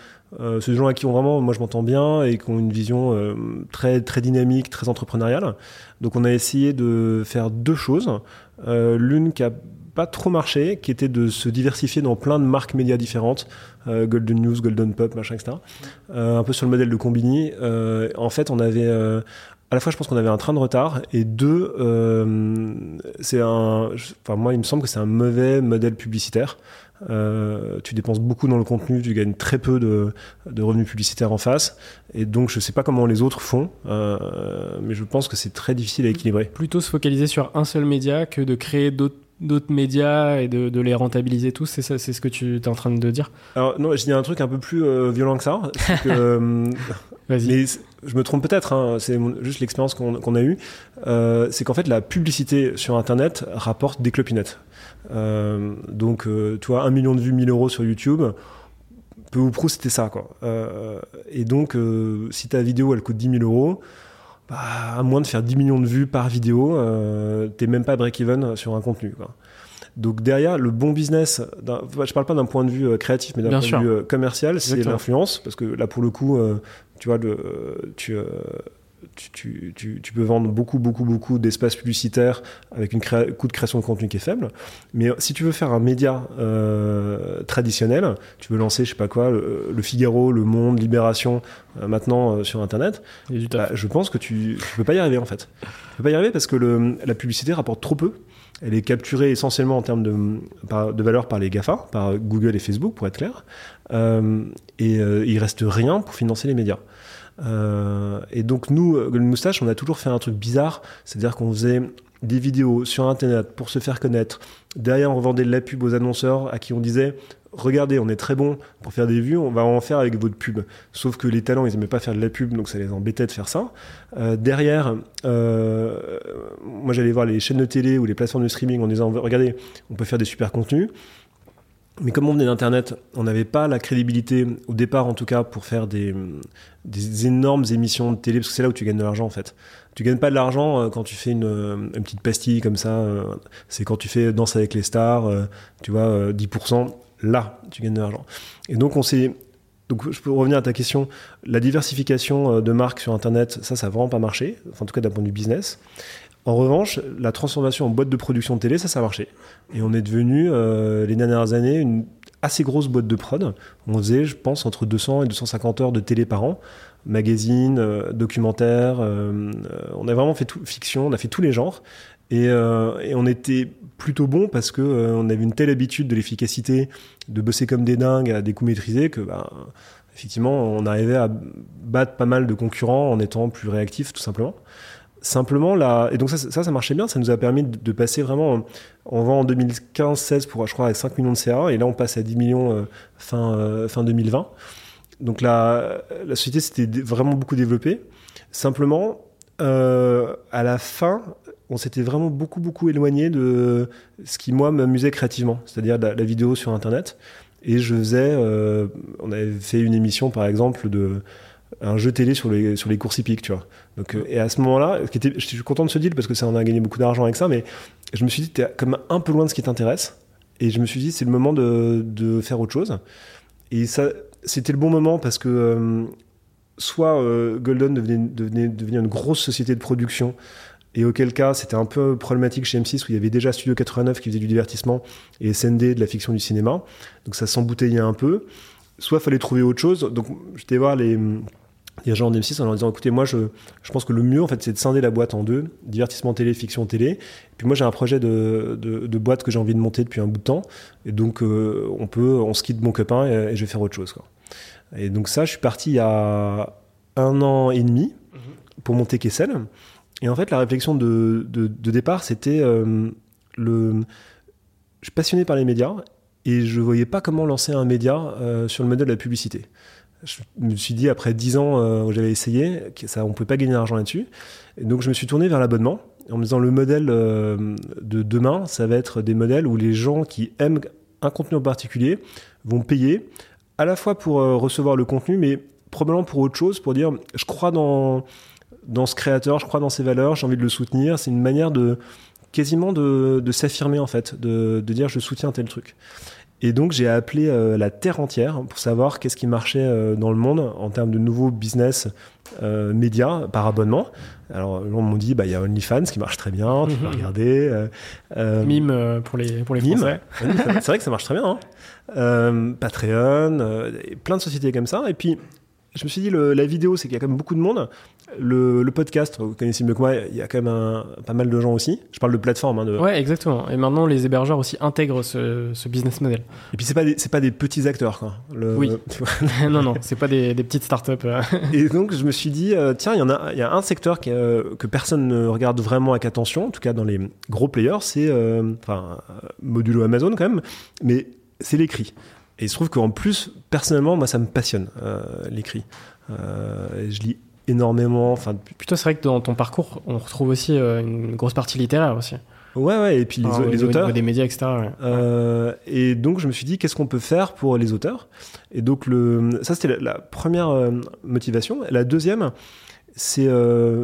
euh, des gens à qui on vraiment, moi je m'entends bien et qui ont une vision euh, très très dynamique, très entrepreneuriale. Donc on a essayé de faire deux choses. L'une qui a pas trop marché, qui était de se diversifier dans plein de marques médias différentes, euh, Golden News, Golden Pop, machin, etc. Euh, un peu sur le modèle de Combini. Euh, en fait, on avait à la fois, je pense qu'on avait un train de retard, et deux, c'est un. Enfin, moi, il me semble que c'est un mauvais modèle publicitaire. Tu dépenses beaucoup dans le contenu, tu gagnes très peu de, revenus publicitaires en face, et donc je sais pas comment les autres font, mais je pense que c'est très difficile à équilibrer. Plutôt se focaliser sur un seul média que de créer d'autres d'autres médias et de, de les rentabiliser tous, c'est ça, c'est ce que tu es en train de dire? Alors non, je dis un truc un peu plus euh, violent que ça. c'est que, euh, (laughs) Vas-y. mais je me trompe peut-être, hein, c'est juste l'expérience qu'on a eue. Euh, c'est qu'en fait, la publicité sur Internet rapporte des clopinettes. Euh, donc, tu vois, un million de vues, 1000 euros sur YouTube, peu ou prou, c'était ça, quoi. Et donc, si ta vidéo, elle coûte 10 000 euros, bah, à moins de faire 10 millions de vues par vidéo, euh, t'es même pas break-even sur un contenu, quoi. Donc derrière, le bon business, je parle pas d'un point de vue euh, créatif, mais d'un point sûr. de vue euh, commercial, c'est Exactement. l'influence, parce que là pour le coup, tu vois, le, tu, tu, tu, tu, tu peux vendre beaucoup, beaucoup, beaucoup d'espace publicitaire avec un coût de création de contenu qui est faible. Mais euh, si tu veux faire un média euh, traditionnel, tu veux lancer, je sais pas quoi, le, le Figaro, Le Monde, Libération, euh, maintenant euh, sur Internet, bah, je pense que tu, tu peux pas y arriver en fait. Tu peux pas y arriver parce que le, la publicité rapporte trop peu. Elle est capturée essentiellement en termes de, valeur par les GAFA, par Google et Facebook pour être clair. Et il reste rien pour financer les médias. Euh, et donc nous, euh, Golden Moustache, on a toujours fait un truc bizarre, c'est-à-dire qu'on faisait des vidéos sur Internet pour se faire connaître. Derrière, on vendait de la pub aux annonceurs à qui on disait regardez, on est très bon pour faire des vues, on va en faire avec votre pub. Sauf que les talents, ils aimaient pas faire de la pub, donc ça les embêtait de faire ça. Euh, derrière, euh, moi j'allais voir les chaînes de télé ou les plateformes de streaming en disant regardez, on peut faire des super contenus. Mais comme on venait d'Internet, on n'avait pas la crédibilité, au départ en tout cas, pour faire des, des énormes émissions de télé, parce que c'est là où tu gagnes de l'argent en fait. Tu gagnes pas de l'argent euh, quand tu fais une, euh, une petite pastille comme ça, euh, c'est quand tu fais Danse avec les stars, tu vois, euh, 10%. là, tu gagnes de l'argent. Et donc, on s'est. Donc, je peux revenir à ta question. La diversification de marques sur Internet, ça, ça n'a vraiment pas marché, en tout cas d'un point de vue business. En revanche, la transformation en boîte de production de télé, ça, ça a marché. Et on est devenu, les dernières années, une assez grosse boîte de prod. On faisait, je pense, entre 200 et 250 heures de télé par an magazine, euh, documentaire. Euh, euh, on a vraiment fait tout, fiction, on a fait tous les genres. Et, on était plutôt bon parce que on avait une telle habitude de l'efficacité, de bosser comme des dingues à des coups maîtrisés que bah, effectivement on arrivait à battre pas mal de concurrents en étant plus réactif tout simplement. Simplement là, et donc ça, ça, marchait bien, ça nous a permis de, passer vraiment, on vend en 2015-16 pour je crois avec 5 millions de CA et là on passe à 10 millions fin, fin 2020. Donc la, la société s'était vraiment beaucoup développée. Simplement, euh, à la fin, on s'était vraiment beaucoup beaucoup éloigné de ce qui moi m'amusait créativement, c'est-à-dire la, vidéo sur Internet. Et je faisais, euh, on avait fait une émission par exemple de un jeu télé sur les sur les courses hippiques, tu vois. Donc euh, et à ce moment-là, je suis content de ce deal parce que ça on a gagné beaucoup d'argent avec ça, mais je me suis dit t'es comme un peu loin de ce qui t'intéresse. Et je me suis dit c'est le moment de, de faire autre chose. Et ça, c'était le bon moment parce que euh, soit euh, Golden devenait, devenir une grosse société de production, et auquel cas c'était un peu problématique chez M6 où il y avait déjà Studio 89 qui faisait du divertissement et SND de la fiction du cinéma, donc ça s'embouteillait un peu. Soit fallait trouver autre chose, donc j'étais voir les gens de M6 en leur disant écoutez moi je, je pense que le mieux en fait c'est de scinder la boîte en deux divertissement télé fiction télé et puis moi j'ai un projet de, de, boîte que j'ai envie de monter depuis un bout de temps et donc euh, on peut on se quitte mon copain et, et je vais faire autre chose quoi. Et donc ça, je suis parti il y a un an et demi pour monter Kessel. Et en fait, la réflexion de, de, départ, c'était euh, le... Je suis passionné par les médias et je voyais pas comment lancer un média euh, sur le modèle de la publicité. Je me suis dit, après dix ans euh, où j'avais essayé, que on ne pouvait pas gagner d'argent là-dessus. Donc, je me suis tourné vers l'abonnement en me disant, le modèle de demain, ça va être des modèles où les gens qui aiment un contenu en particulier vont payer à la fois pour euh, recevoir le contenu, mais probablement pour autre chose, pour dire je crois dans, dans ce créateur, je crois dans ses valeurs, j'ai envie de le soutenir. C'est une manière de quasiment de, s'affirmer en fait, de, dire je soutiens tel truc. Et donc j'ai appelé euh, la terre entière pour savoir qu'est-ce qui marchait euh, dans le monde en termes de nouveaux business euh, médias par abonnement. Alors on m'ont dit bah il y a OnlyFans qui marche très bien, tu peux regarder. Mime pour les pour les Français. (laughs) C'est vrai que ça marche très bien. Hein. Patreon, plein de sociétés comme ça. Et puis je me suis dit, le, la vidéo, c'est qu'il y a quand même beaucoup de monde. Le, le, podcast, vous connaissez mieux que moi, il y a quand même un, pas mal de gens aussi. Je parle de plateforme. Hein, de... Ouais, exactement. Et maintenant, les hébergeurs aussi intègrent ce, ce business model. Et puis, c'est pas des, pas des petits acteurs, quoi. Le, oui. (laughs) (laughs) non, non, c'est pas des, des, petites startups. Euh. et donc, je me suis dit, euh, tiens, il y en a, il y a un secteur qui, euh, que personne ne regarde vraiment avec attention, en tout cas dans les gros players, c'est, enfin, modulo Amazon quand même, mais c'est l'écrit. Et il se trouve qu'en plus, personnellement, moi, ça me passionne, l'écrit. Je lis énormément. Enfin, plutôt, c'est vrai que dans ton parcours, on retrouve aussi euh, une grosse partie littéraire aussi. Ouais, ouais, et puis les, les auteurs. des médias, etc. Euh, et donc, je me suis dit, qu'est-ce qu'on peut faire pour les auteurs? Et donc, le, ça, c'était la, première euh, motivation. La deuxième, c'est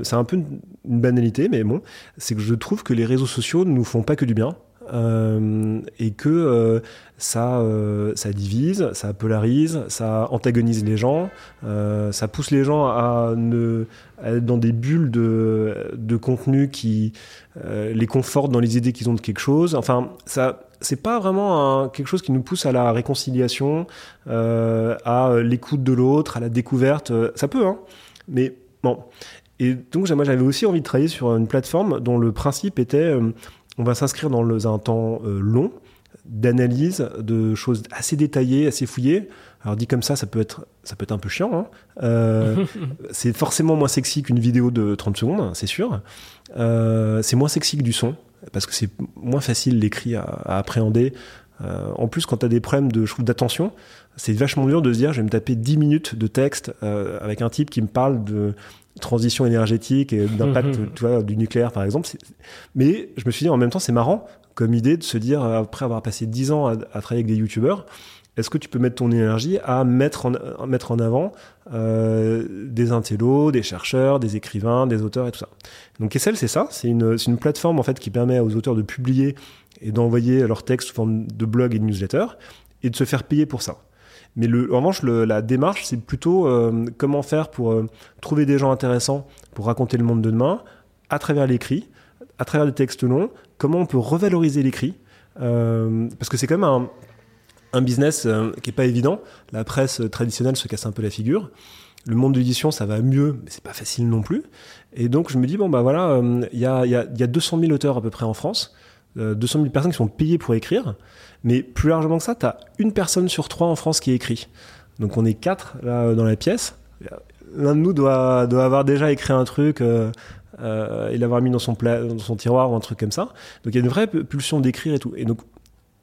c'est un peu une, une, banalité, mais bon, c'est que je trouve que les réseaux sociaux ne nous font pas que du bien. Euh, et que euh, ça, euh, ça divise, ça polarise, ça antagonise les gens, ça pousse les gens à, ne, être dans des bulles de, de contenu qui les confortent dans les idées qu'ils ont de quelque chose. Enfin, ça, c'est pas vraiment quelque chose qui nous pousse à la réconciliation, à l'écoute de l'autre, à la découverte. Ça peut, hein, mais bon. Et donc, moi, j'avais aussi envie de travailler sur une plateforme dont le principe était on va s'inscrire dans un temps euh, long d'analyse de choses assez détaillées, assez fouillées. Alors dit comme ça, ça peut être, ça peut être un peu chiant. Hein. Euh, (laughs) c'est forcément moins sexy qu'une vidéo de 30 secondes, c'est sûr. Euh, c'est moins sexy que du son, parce que c'est moins facile l'écrit à, appréhender. en plus, quand tu as des problèmes de, d'attention, c'est vachement dur de se dire, je vais me taper 10 minutes de texte avec un type qui me parle de transition énergétique et d'impact vois, du nucléaire par exemple. Mais je me suis dit en même temps c'est marrant comme idée de se dire après avoir passé 10 ans à, travailler avec des youtubeurs, est-ce que tu peux mettre ton énergie à mettre en, mettre en avant euh, des intellos, des chercheurs, des écrivains, des auteurs et tout ça? Donc Kessel c'est ça, c'est une, une plateforme en fait qui permet aux auteurs de publier et d'envoyer leurs textes sous forme de blog et de newsletter et de se faire payer pour ça. Mais en revanche, la démarche, c'est plutôt euh, comment faire pour euh, trouver des gens intéressants pour raconter le monde de demain à travers l'écrit, à travers des textes longs, comment on peut revaloriser l'écrit. Euh, parce que c'est quand même un, business qui n'est pas évident. La presse traditionnelle se casse un peu la figure. Le monde de l'édition, ça va mieux, mais c'est pas facile non plus. Et donc, je me dis, bon, bah voilà, il y, a, 200 000 auteurs à peu près en France, 200 000 personnes qui sont payées pour écrire. Mais plus largement que ça, tu as une personne sur trois en France qui écrit. Donc on est quatre là dans la pièce. L'un de nous doit, doit avoir déjà écrit un truc euh, euh, et l'avoir mis dans son, dans son tiroir ou un truc comme ça. Donc il y a une vraie pulsion d'écrire et tout. Et donc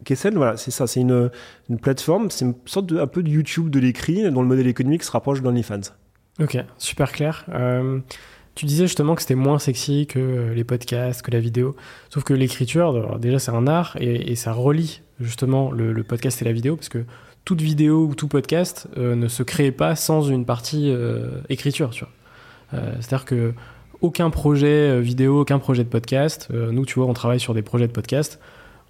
Kessel, voilà, c'est ça, c'est une, une, plateforme, c'est une sorte de un peu de YouTube de l'écrit dont le modèle économique se rapproche d'OnlyFans. Ok, super clair. Euh, tu disais justement que c'était moins sexy que les podcasts, que la vidéo. Sauf que l'écriture, déjà, c'est un art et, ça relie justement le, podcast et la vidéo parce que toute vidéo ou tout podcast euh, ne se crée pas sans une partie euh, écriture. Euh, C'est-à-dire que aucun projet euh, vidéo, aucun projet de podcast, euh, nous, tu vois, on travaille sur des projets de podcast.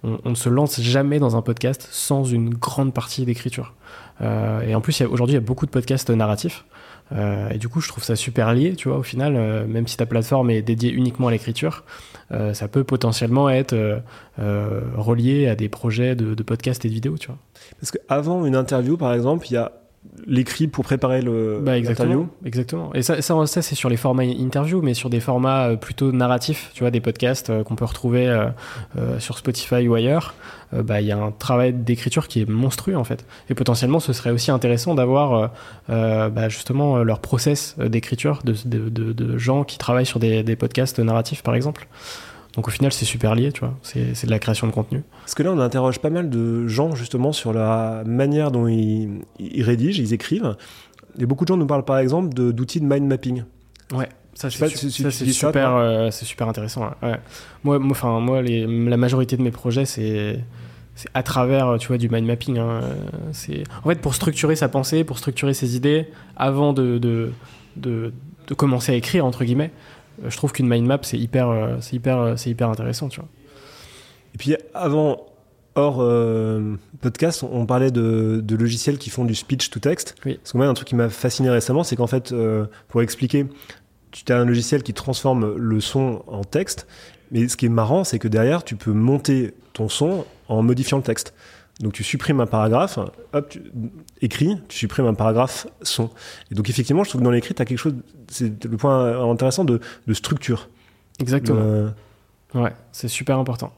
On, on, ne se lance jamais dans un podcast sans une grande partie d'écriture. et en plus, aujourd'hui, il y a beaucoup de podcasts narratifs. Euh, et du coup, je trouve ça super lié, tu vois, au final, euh, même si ta plateforme est dédiée uniquement à l'écriture, euh, ça peut potentiellement être relié à des projets de, de podcasts et de vidéos, tu vois. Parce qu'avant une interview, par exemple, il y a l'écrit pour préparer le bah, exactement, exactement. Et ça, ça, ça c'est sur les formats interview, mais sur des formats plutôt narratifs, tu vois, des podcasts qu'on peut retrouver euh, euh, sur Spotify ou ailleurs. Euh, bah, il y a un travail d'écriture qui est monstrueux en fait. Et potentiellement, ce serait aussi intéressant d'avoir bah, justement leur process d'écriture de, de, de, de, gens qui travaillent sur des, des podcasts narratifs, par exemple. Donc au final, c'est super lié, tu vois. C'est de la création de contenu. Parce que là, on interroge pas mal de gens justement sur la manière dont ils, ils rédigent, ils écrivent. Et beaucoup de gens nous parlent par exemple d'outils de, mind mapping. Ouais. Ça, c'est su si super, euh, c'est super intéressant. Ouais. Moi, moi, enfin, moi, les, la majorité de mes projets, c'est à travers, tu vois, du mind mapping. Hein. C'est en fait pour structurer sa pensée, pour structurer ses idées, avant de, de, de, de commencer à écrire entre guillemets je trouve qu'une mind map c'est hyper c'est hyper c'est hyper intéressant tu vois. Et puis avant hors euh, podcast on, parlait de, de, logiciels qui font du speech to text. Oui. parce que moi un truc qui m'a fasciné récemment c'est qu'en fait euh, pour expliquer tu as un logiciel qui transforme le son en texte mais ce qui est marrant c'est que derrière tu peux monter ton son en modifiant le texte donc tu supprimes un paragraphe, hop, tu écris, tu supprimes un paragraphe son. Et donc effectivement, je trouve que dans l'écrit, tu as quelque chose, c'est le point intéressant de, de structure. Exactement. Euh... Ouais, c'est super important.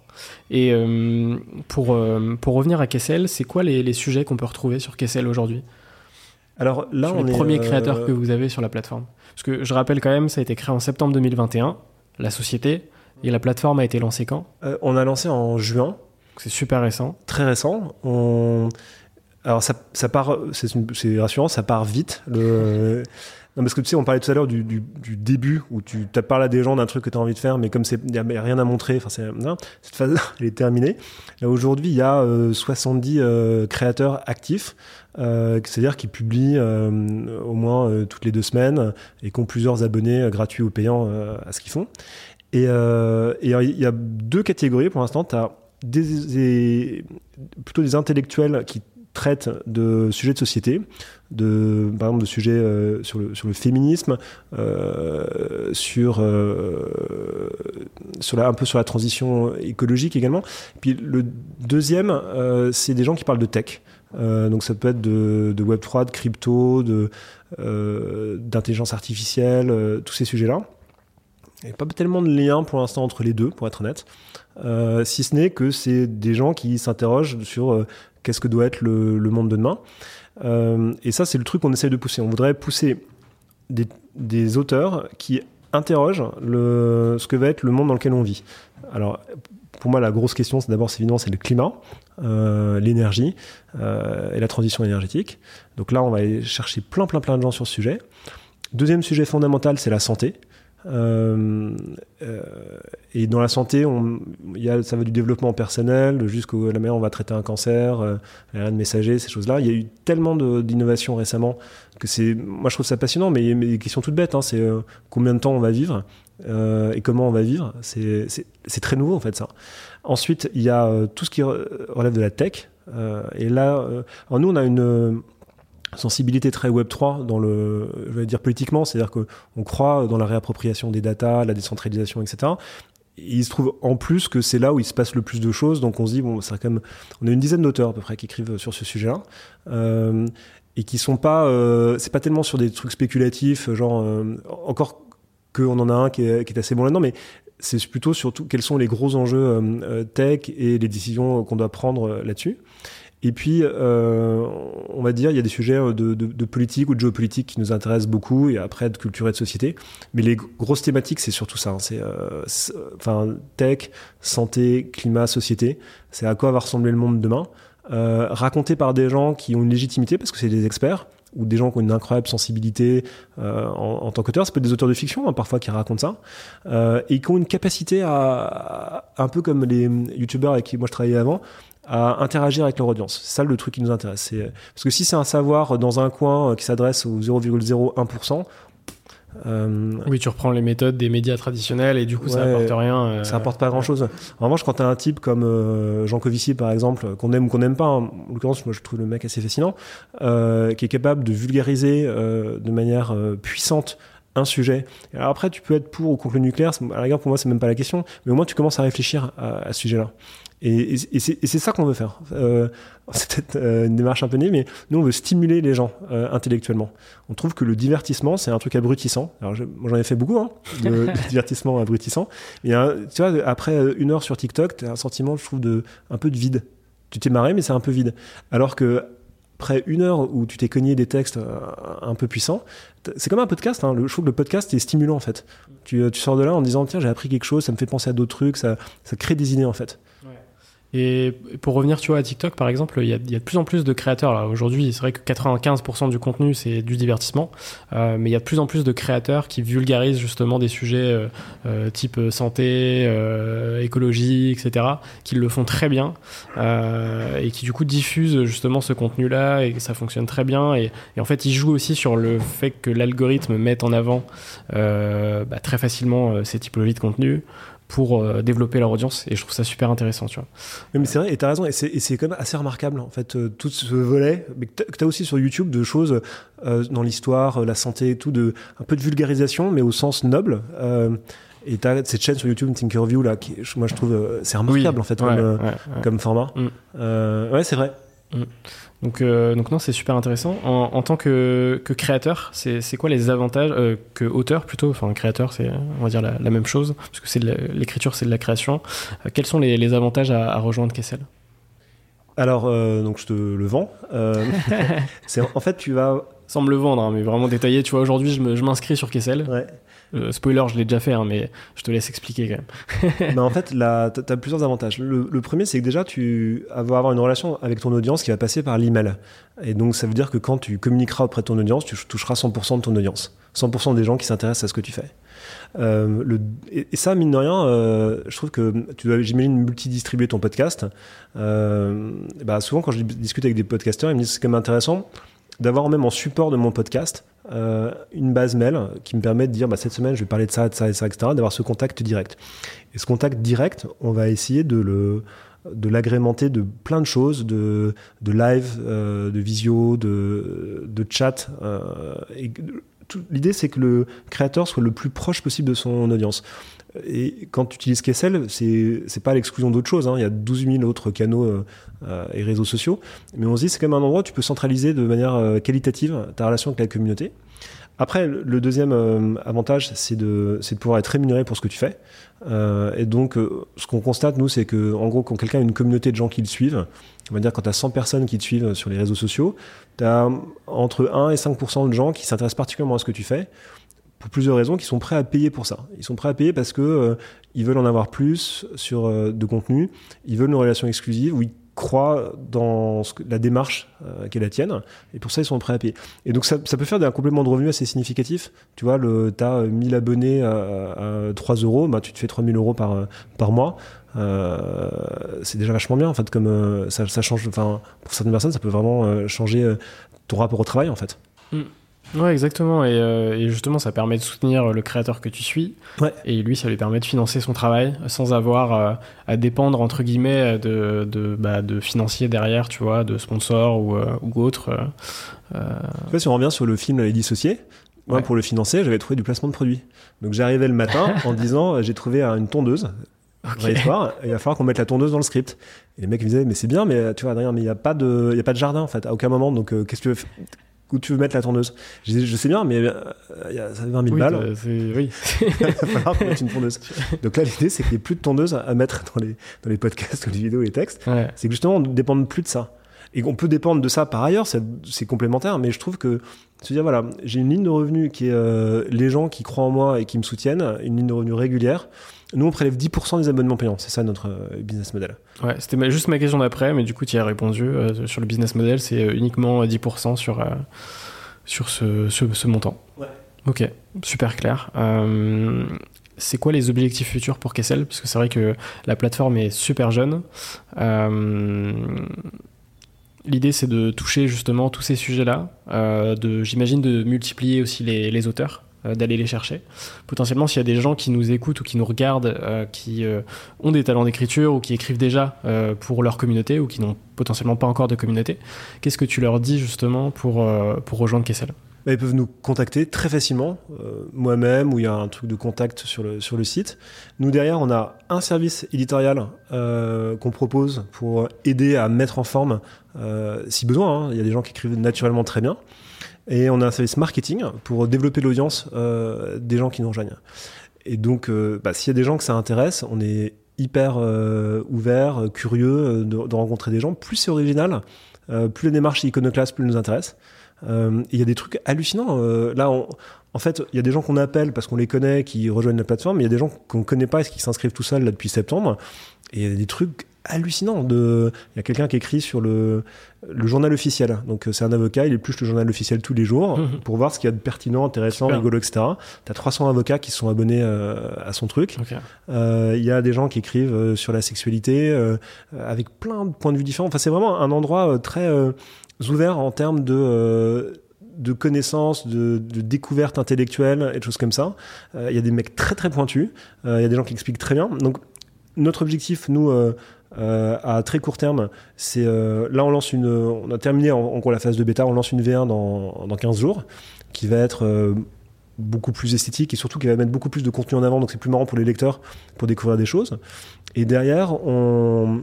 Et euh, pour, euh, pour revenir à Kessel, c'est quoi les, les sujets qu'on peut retrouver sur Kessel aujourd'hui? Alors là, sur on les est, premiers créateurs que vous avez sur la plateforme. Parce que je rappelle quand même, ça a été créé en septembre 2021, la société, et la plateforme a été lancée quand? On a lancé en juin. C'est super récent. Très récent. On... Alors ça, ça part, c'est rassurant, ça part vite. Non, parce que tu sais, on parlait tout à l'heure du, du, début où tu as parlé à des gens d'un truc que tu as envie de faire, mais comme il n'y a rien à montrer, enfin, cette phase (laughs) elle est terminée. Aujourd'hui, il y a euh, 70 euh, créateurs actifs, euh, c'est-à-dire qui publient euh, au moins toutes les deux semaines et qui ont plusieurs abonnés gratuits ou payants à ce qu'ils font. Et il y a deux catégories pour l'instant. Des, plutôt des intellectuels qui traitent de sujets de société, de, par exemple de sujets euh, sur, le, sur le féminisme, euh, sur, euh, sur la, un peu sur la transition écologique également. Puis le deuxième, c'est des gens qui parlent de tech. Donc ça peut être de, de Web3, de crypto, de, d'intelligence artificielle, tous ces sujets-là. Il n'y a pas tellement de lien pour l'instant entre les deux, pour être honnête. Euh, si ce n'est que c'est des gens qui s'interrogent sur euh, qu'est-ce que doit être le, monde de demain. Euh, et ça, c'est le truc qu'on essaie de pousser. On voudrait pousser des, auteurs qui interrogent ce que va être le monde dans lequel on vit. Alors, pour moi, la grosse question, c'est d'abord, évidemment, c'est le climat, l'énergie et la transition énergétique. Donc là, on va aller chercher plein, plein, plein de gens sur ce sujet. Deuxième sujet fondamental, c'est la santé. Euh, euh, et dans la santé, y a, ça va du développement personnel jusqu'à la manière on va traiter un cancer, euh, l'ARN messager, ces choses-là. Il y a eu tellement d'innovations récemment que c'est, moi je trouve ça passionnant, mais, mais des questions toutes bêtes. Hein, c'est euh, combien de temps on va vivre et comment on va vivre. C'est très nouveau en fait ça. Ensuite, il y a tout ce qui relève de la tech. et là, nous, on a une sensibilité très Web 3 dans le, je vais dire politiquement, c'est-à-dire qu'on croit dans la réappropriation des datas, la décentralisation, etc. Et il se trouve en plus que c'est là où il se passe le plus de choses, donc on se dit bon, c'est quand même, on a une dizaine d'auteurs à peu près qui écrivent sur ce sujet-là. Euh, et qui sont pas, euh, c'est pas tellement sur des trucs spéculatifs, genre euh, encore qu'on en a un qui est, assez bon là-dedans, mais c'est plutôt surtout quels sont les gros enjeux euh, tech et les décisions qu'on doit prendre là-dessus. Et puis, euh, on va dire, il y a des sujets de, de, de, politique ou de géopolitique qui nous intéressent beaucoup, et après de culture et de société. Mais les grosses thématiques, c'est surtout ça. Hein. C'est, euh, enfin, tech, santé, climat, société. C'est à quoi va ressembler le monde demain. Euh, raconté par des gens qui ont une légitimité parce que c'est des experts ou des gens qui ont une incroyable sensibilité euh, en, en, tant qu'auteur. Ça peut être des auteurs de fiction hein, parfois qui racontent ça euh, et qui ont une capacité à, un peu comme les youtubeurs avec qui moi je travaillais avant, à interagir avec leur audience. C'est ça le truc qui nous intéresse. Parce que si c'est un savoir dans un coin qui s'adresse au 0,01%, euh, oui, tu reprends les méthodes des médias traditionnels et du coup ça apporte rien. Euh, ça apporte pas grand chose. En revanche, quand tu as un type comme euh, Jean Covici par exemple, qu'on aime ou qu'on n'aime pas, hein, en l'occurrence, moi je trouve le mec assez fascinant, euh, qui est capable de vulgariser de manière puissante un sujet. Alors après, tu peux être pour ou contre le nucléaire. À la rigueur, pour moi, c'est même pas la question. Mais au moins, tu commences à réfléchir à, à ce sujet-là. Et, et, c'est ça qu'on veut faire. Euh, (laughs) c'est peut-être euh, une démarche un peu née, mais nous, on veut stimuler les gens euh, intellectuellement. On trouve que le divertissement, c'est un truc abrutissant. Alors, j'en ai fait beaucoup, hein, (laughs) le, divertissement abrutissant. Et tu vois, après une heure sur TikTok, tu as un sentiment, je trouve, de, un peu de vide. Tu t'es marré, mais c'est un peu vide. Alors que après une heure où tu t'es cogné des textes un peu puissants, c'est comme un podcast. Hein. Le, je trouve que le podcast est stimulant en fait. Tu, tu sors de là en disant tiens j'ai appris quelque chose, ça me fait penser à d'autres trucs, ça, ça crée des idées en fait. Et pour revenir, tu vois, à TikTok, par exemple, il y a, de plus en plus de créateurs. Aujourd'hui, c'est vrai que 95% du contenu, c'est du divertissement. Euh, mais il y a de plus en plus de créateurs qui vulgarisent justement des sujets euh, euh type santé, euh, écologie, etc., qui le font très bien euh, et qui, du coup, diffusent justement ce contenu-là et ça fonctionne très bien. Et, et, en fait, ils jouent aussi sur le fait que l'algorithme mette en avant bah, très facilement ces typologies de contenu pour euh, développer leur audience et je trouve ça super intéressant tu vois. Mais c'est vrai et t'as raison et c'est quand même assez remarquable en fait euh, tout ce volet mais que t'as aussi sur YouTube de choses euh, dans l'histoire la santé et tout de un peu de vulgarisation mais au sens noble et t'as cette chaîne sur YouTube Tinkerview là qui moi je trouve c'est remarquable en fait comme, comme format. Mm. ouais c'est vrai. Mm. Donc, euh, donc non, c'est super intéressant. En, en, tant que, que créateur, c'est quoi les avantages euh, que auteur plutôt Enfin, créateur, c'est on va dire la, la, même chose parce que c'est l'écriture, c'est de la création. Euh, quels sont les, les avantages à, à, rejoindre Kessel? Alors, euh, donc je te le vends. Euh, (laughs) en fait, tu vas sans me le vendre, hein, mais vraiment détaillé. Tu vois, aujourd'hui, je m'inscris sur Kessel. Ouais. Euh, spoiler, je l'ai déjà fait, hein, mais je te laisse expliquer quand même. (laughs) bah en fait, tu as plusieurs avantages. Le, premier, c'est que déjà, tu vas avoir une relation avec ton audience qui va passer par l'email. Et donc, ça veut dire que quand tu communiqueras auprès de ton audience, tu toucheras 100% de ton audience. 100% des gens qui s'intéressent à ce que tu fais. Euh, et, ça, mine de rien, euh, je trouve que tu dois, j'imagine, multidistribuer ton podcast. Bah souvent, quand je discute avec des podcasteurs, ils me disent c'est quand même intéressant d'avoir même en support de mon podcast euh, une base mail qui me permet de dire bah, cette semaine je vais parler de ça, de ça et ça, etc. D'avoir ce contact direct. Et ce contact direct, on va essayer de l'agrémenter de plein de choses, de, de live, euh, de visio, de, de chat. Euh, L'idée, c'est que le créateur soit le plus proche possible de son audience. Et quand tu utilises Kessel, c'est c'est pas l'exclusion d'autres choses. Hein. Il y a 12 000 autres canaux euh, euh, et réseaux sociaux, mais on se dit c'est quand même un endroit où tu peux centraliser de manière euh, qualitative ta relation avec la communauté. Après, le deuxième euh, avantage, c'est de, de pouvoir être rémunéré pour ce que tu fais. Euh, et donc, euh, ce qu'on constate, nous, c'est que, en gros, quand quelqu'un a une communauté de gens qui le suivent, on va dire quand tu as 100 personnes qui te suivent sur les réseaux sociaux, tu as entre 1 et 5% de gens qui s'intéressent particulièrement à ce que tu fais pour plusieurs raisons, qui sont prêts à payer pour ça. Ils sont prêts à payer parce que euh, ils veulent en avoir plus sur euh, de contenu, ils veulent une relation exclusive où ils croient dans la démarche euh, qui est la tienne, et pour ça ils sont prêts à payer. Et donc ça, peut faire un complément de revenu assez significatif. Tu vois, le, as 1000 abonnés à, à 3 euros, bah, tu te fais 3000 euros par, par mois. Euh, c'est déjà vachement bien en fait comme euh, ça, change enfin pour certaines personnes ça peut vraiment euh, changer ton rapport au travail en fait mm. Ouais, exactement. Et, euh, et, justement, ça permet de soutenir le créateur que tu suis. Ouais. Et lui, ça lui permet de financer son travail sans avoir euh, à dépendre, entre guillemets, de, de, bah, de financiers derrière, tu vois, de sponsors ou, euh, ou autres. Euh... En fait, si on revient sur le film Les Dissociés, moi, ouais. pour le financer, j'avais trouvé du placement de produits. Donc j'arrivais le matin (laughs) en disant j'ai trouvé une tondeuse. Okay. Histoire, il va falloir qu'on mette la tondeuse dans le script. Et les mecs me disaient mais c'est bien, mais tu vois Adrien, mais il n'y a pas de, il y a pas de jardin en fait, à aucun moment. Donc euh, qu'est-ce que tu veux où tu veux mettre la tondeuse je, je sais bien, mais euh, ça fait 20 000 oui, balles. Oui. (laughs) il va falloir mette une tondeuse. Donc là, l'idée, c'est qu'il n'y ait plus de tondeuse à mettre dans les, dans les podcasts ou (laughs) les vidéos et les textes. Ouais. C'est que justement, on ne dépend plus de ça. Et on peut dépendre de ça par ailleurs, c'est complémentaire, mais je trouve que se dire, voilà, j'ai une ligne de revenus qui est euh, les gens qui croient en moi et qui me soutiennent, une ligne de revenus régulière. Nous, on prélève 10% des abonnements payants. C'est ça notre euh, business model. Ouais, c'était juste ma question d'après, mais du coup, tu y as répondu. Euh, sur le business model, c'est uniquement 10% sur, euh, sur ce, ce, ce, montant. Ouais. Ok, super clair. Euh, c'est quoi les objectifs futurs pour Kessel? Parce que c'est vrai que la plateforme est super jeune. L'idée, c'est de toucher justement tous ces sujets-là, euh, de, j'imagine de multiplier aussi les, les auteurs, euh, d'aller les chercher. Potentiellement, s'il y a des gens qui nous écoutent ou qui nous regardent, euh, qui ont des talents d'écriture ou qui écrivent déjà pour leur communauté ou qui n'ont potentiellement pas encore de communauté, qu'est-ce que tu leur dis justement pour, pour rejoindre Kessel? Bah, ils peuvent nous contacter très facilement, euh, moi-même, où il y a un truc de contact sur le, site. Nous, derrière, on a un service éditorial euh, qu'on propose pour aider à mettre en forme, euh, si besoin. Hein. Il y a des gens qui écrivent naturellement très bien. Et on a un service marketing pour développer l'audience des gens qui nous rejoignent. Et donc, bah, s'il y a des gens que ça intéresse, on est hyper ouvert, curieux de, rencontrer des gens. Plus c'est original, plus la démarche iconoclaste, plus nous intéresse. Il euh, y a des trucs hallucinants. Euh, là, on, en fait, il y a des gens qu'on appelle parce qu'on les connaît, qui rejoignent la plateforme. Il y a des gens qu'on connaît pas et qui s'inscrivent tout seuls là depuis septembre. Et il y a des trucs hallucinants. De... Il y a quelqu'un qui écrit sur le, le journal officiel. Donc c'est un avocat, il épluche le journal officiel tous les jours mmh. pour voir ce qu'il y a de pertinent, intéressant, Super. rigolo, etc. Tu as 300 avocats qui sont abonnés euh, à son truc. Il okay. euh, y a des gens qui écrivent euh, sur la sexualité euh, avec plein de points de vue différents. Enfin, c'est vraiment un endroit très ouvert en termes de euh, connaissances, de, découvertes intellectuelles et de choses comme ça. Il euh, y a des mecs très très pointus, il euh, y a des gens qui expliquent très bien. Donc notre objectif, nous, à très court terme, c'est là on lance une, on a terminé en, en, la phase de bêta, on lance une V1 dans, dans 15 jours, qui va être beaucoup plus esthétique et surtout qui va mettre beaucoup plus de contenu en avant, donc c'est plus marrant pour les lecteurs pour découvrir des choses. Et derrière, on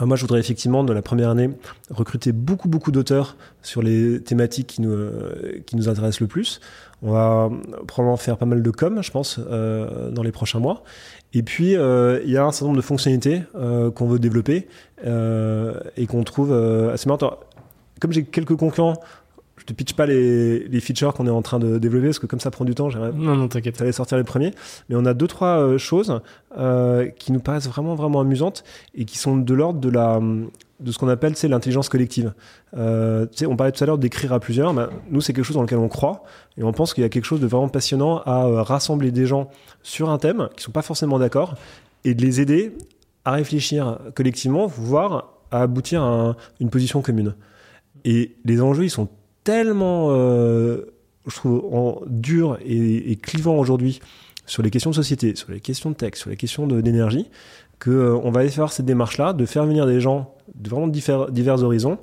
moi, je voudrais effectivement, de la première année, recruter beaucoup, beaucoup d'auteurs sur les thématiques qui nous, euh, qui nous intéressent le plus. On va probablement faire pas mal de com, je pense, euh, dans les prochains mois. Et puis, il euh, y a un certain nombre de fonctionnalités euh, qu'on veut développer euh, et qu'on trouve assez marrant. Comme j'ai quelques concurrents je te pitch pas les, les features qu'on est en train de développer parce que comme ça prend du temps, j'aimerais. Non, non, t'inquiète. Ça allait sortir les premiers. Mais on a deux, trois euh, choses euh, qui nous paraissent vraiment, vraiment amusantes et qui sont de l'ordre de la de ce qu'on appelle c'est l'intelligence collective. Euh, on parlait tout à l'heure d'écrire à plusieurs. Ben, nous, c'est quelque chose dans lequel on croit et on pense qu'il y a quelque chose de vraiment passionnant à euh, rassembler des gens sur un thème qui sont pas forcément d'accord et de les aider à réfléchir collectivement, voire à aboutir à un, une position commune. Et les enjeux, ils sont tellement, euh, je trouve, en, dur et, et clivant aujourd'hui sur les questions de société, sur les questions de texte, sur les questions d'énergie, qu'on euh, va faire cette démarche-là, de faire venir des gens de vraiment divers, divers horizons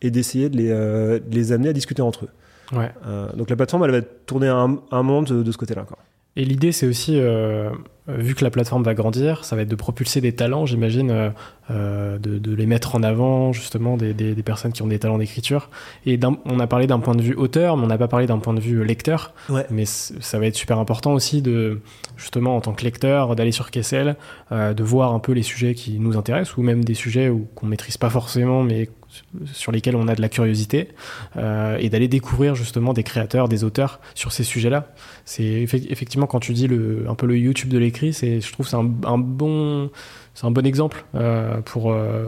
et d'essayer de les, euh, de les amener à discuter entre eux. Ouais. Euh, donc la plateforme, elle va tourner un, un monde de, de ce côté-là. Et l'idée, c'est aussi, euh, vu que la plateforme va grandir, ça va être de propulser des talents, j'imagine, euh, euh, de, de, les mettre en avant, justement, des, des, des personnes qui ont des talents d'écriture. Et on a parlé d'un point de vue auteur, mais on n'a pas parlé d'un point de vue lecteur. Ouais. Mais ça va être super important aussi, de, justement, en tant que lecteur, d'aller sur Kessel, euh, de voir un peu les sujets qui nous intéressent, ou même des sujets qu'on ne maîtrise pas forcément, mais sur lesquels on a de la curiosité euh, et d'aller découvrir justement des créateurs, des auteurs sur ces sujets-là. C'est effectivement quand tu dis le, un peu le YouTube de l'écrit, c'est je trouve c'est un, un, bon c'est un bon exemple euh, pour euh,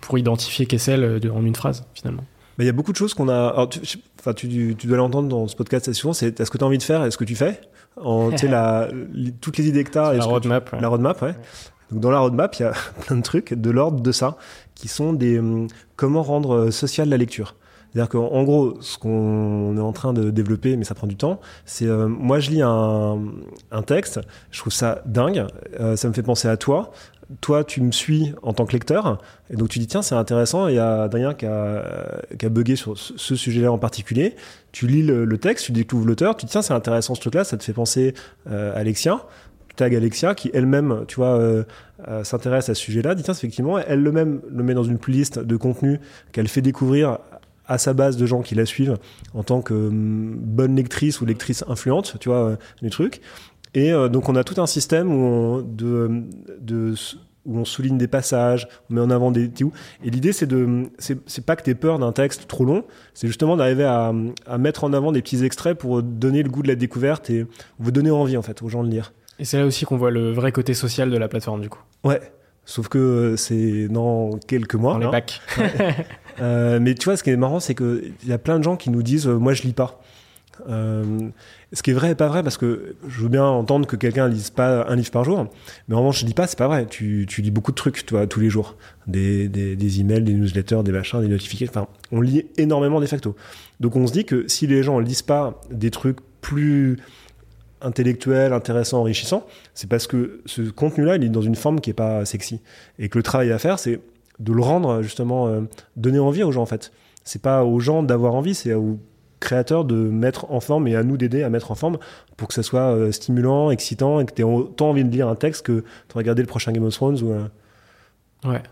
pour identifier Kessel de, en une phrase finalement. Il y a beaucoup de choses qu'on a. Alors, tu, enfin, tu, tu dois l'entendre dans ce podcast assez souvent. C'est est-ce que tu as envie de faire, est-ce que tu fais? En, la, toutes les idées que (laughs) tu as. La roadmap. Tu, ouais. La roadmap, ouais. ouais. Donc dans la roadmap, il y a (laughs) plein de trucs de l'ordre de ça, qui sont des comment rendre social la lecture. C'est-à-dire qu'en gros, ce qu'on est en train de développer, mais ça prend du temps, c'est euh, moi je lis un, un, texte, je trouve ça dingue, euh, ça me fait penser à toi. Toi, tu me suis en tant que lecteur, et donc tu dis tiens, c'est intéressant. Il y a Adrien qui a, qui a bugué sur ce sujet-là en particulier. Tu lis le, texte, tu découvres l'auteur, tu dis tiens, c'est intéressant ce truc-là, ça te fait penser à Alexia tag Alexia qui elle-même, tu vois, euh, euh, s'intéresse à ce sujet-là, dit tiens, effectivement, elle le même le met dans une playlist de contenu qu'elle fait découvrir à sa base de gens qui la suivent en tant que hum, bonne lectrice ou lectrice influente, tu vois, les euh, trucs. Et donc on a tout un système où on, de, de, où on souligne des passages, on met en avant des Et l'idée, c'est de, c'est pas que t'aies peur d'un texte trop long, c'est justement d'arriver à, à, mettre en avant des petits extraits pour donner le goût de la découverte et vous donner envie en fait aux gens de lire. Et c'est là aussi qu'on voit le vrai côté social de la plateforme, du coup. Ouais. Sauf que euh, c'est dans quelques mois. Dans les bacs. (laughs) euh, mais tu vois, ce qui est marrant, c'est qu'il y a plein de gens qui nous disent euh, Moi, je lis pas. Euh, ce qui est vrai et pas vrai, parce que je veux bien entendre que quelqu'un lise pas un livre par jour, mais en revanche, je lis pas, c'est pas vrai. Tu, tu, lis beaucoup de trucs, tu vois, tous les jours. Des, des, des, emails, des newsletters, des machins, des notifications. Enfin, on lit énormément de facto. Donc on se dit que si les gens lisent pas des trucs plus intellectuel, intéressant, enrichissant, c'est parce que ce contenu-là, il est dans une forme qui est pas sexy. Et que le travail à faire, c'est de le rendre, justement, euh, donner envie aux gens, en fait. C'est pas aux gens d'avoir envie, c'est aux créateurs de mettre en forme et à nous d'aider à mettre en forme pour que ça soit euh, stimulant, excitant et que tu aies autant envie de lire un texte que de regarder le prochain Game of Thrones ou. Ouais.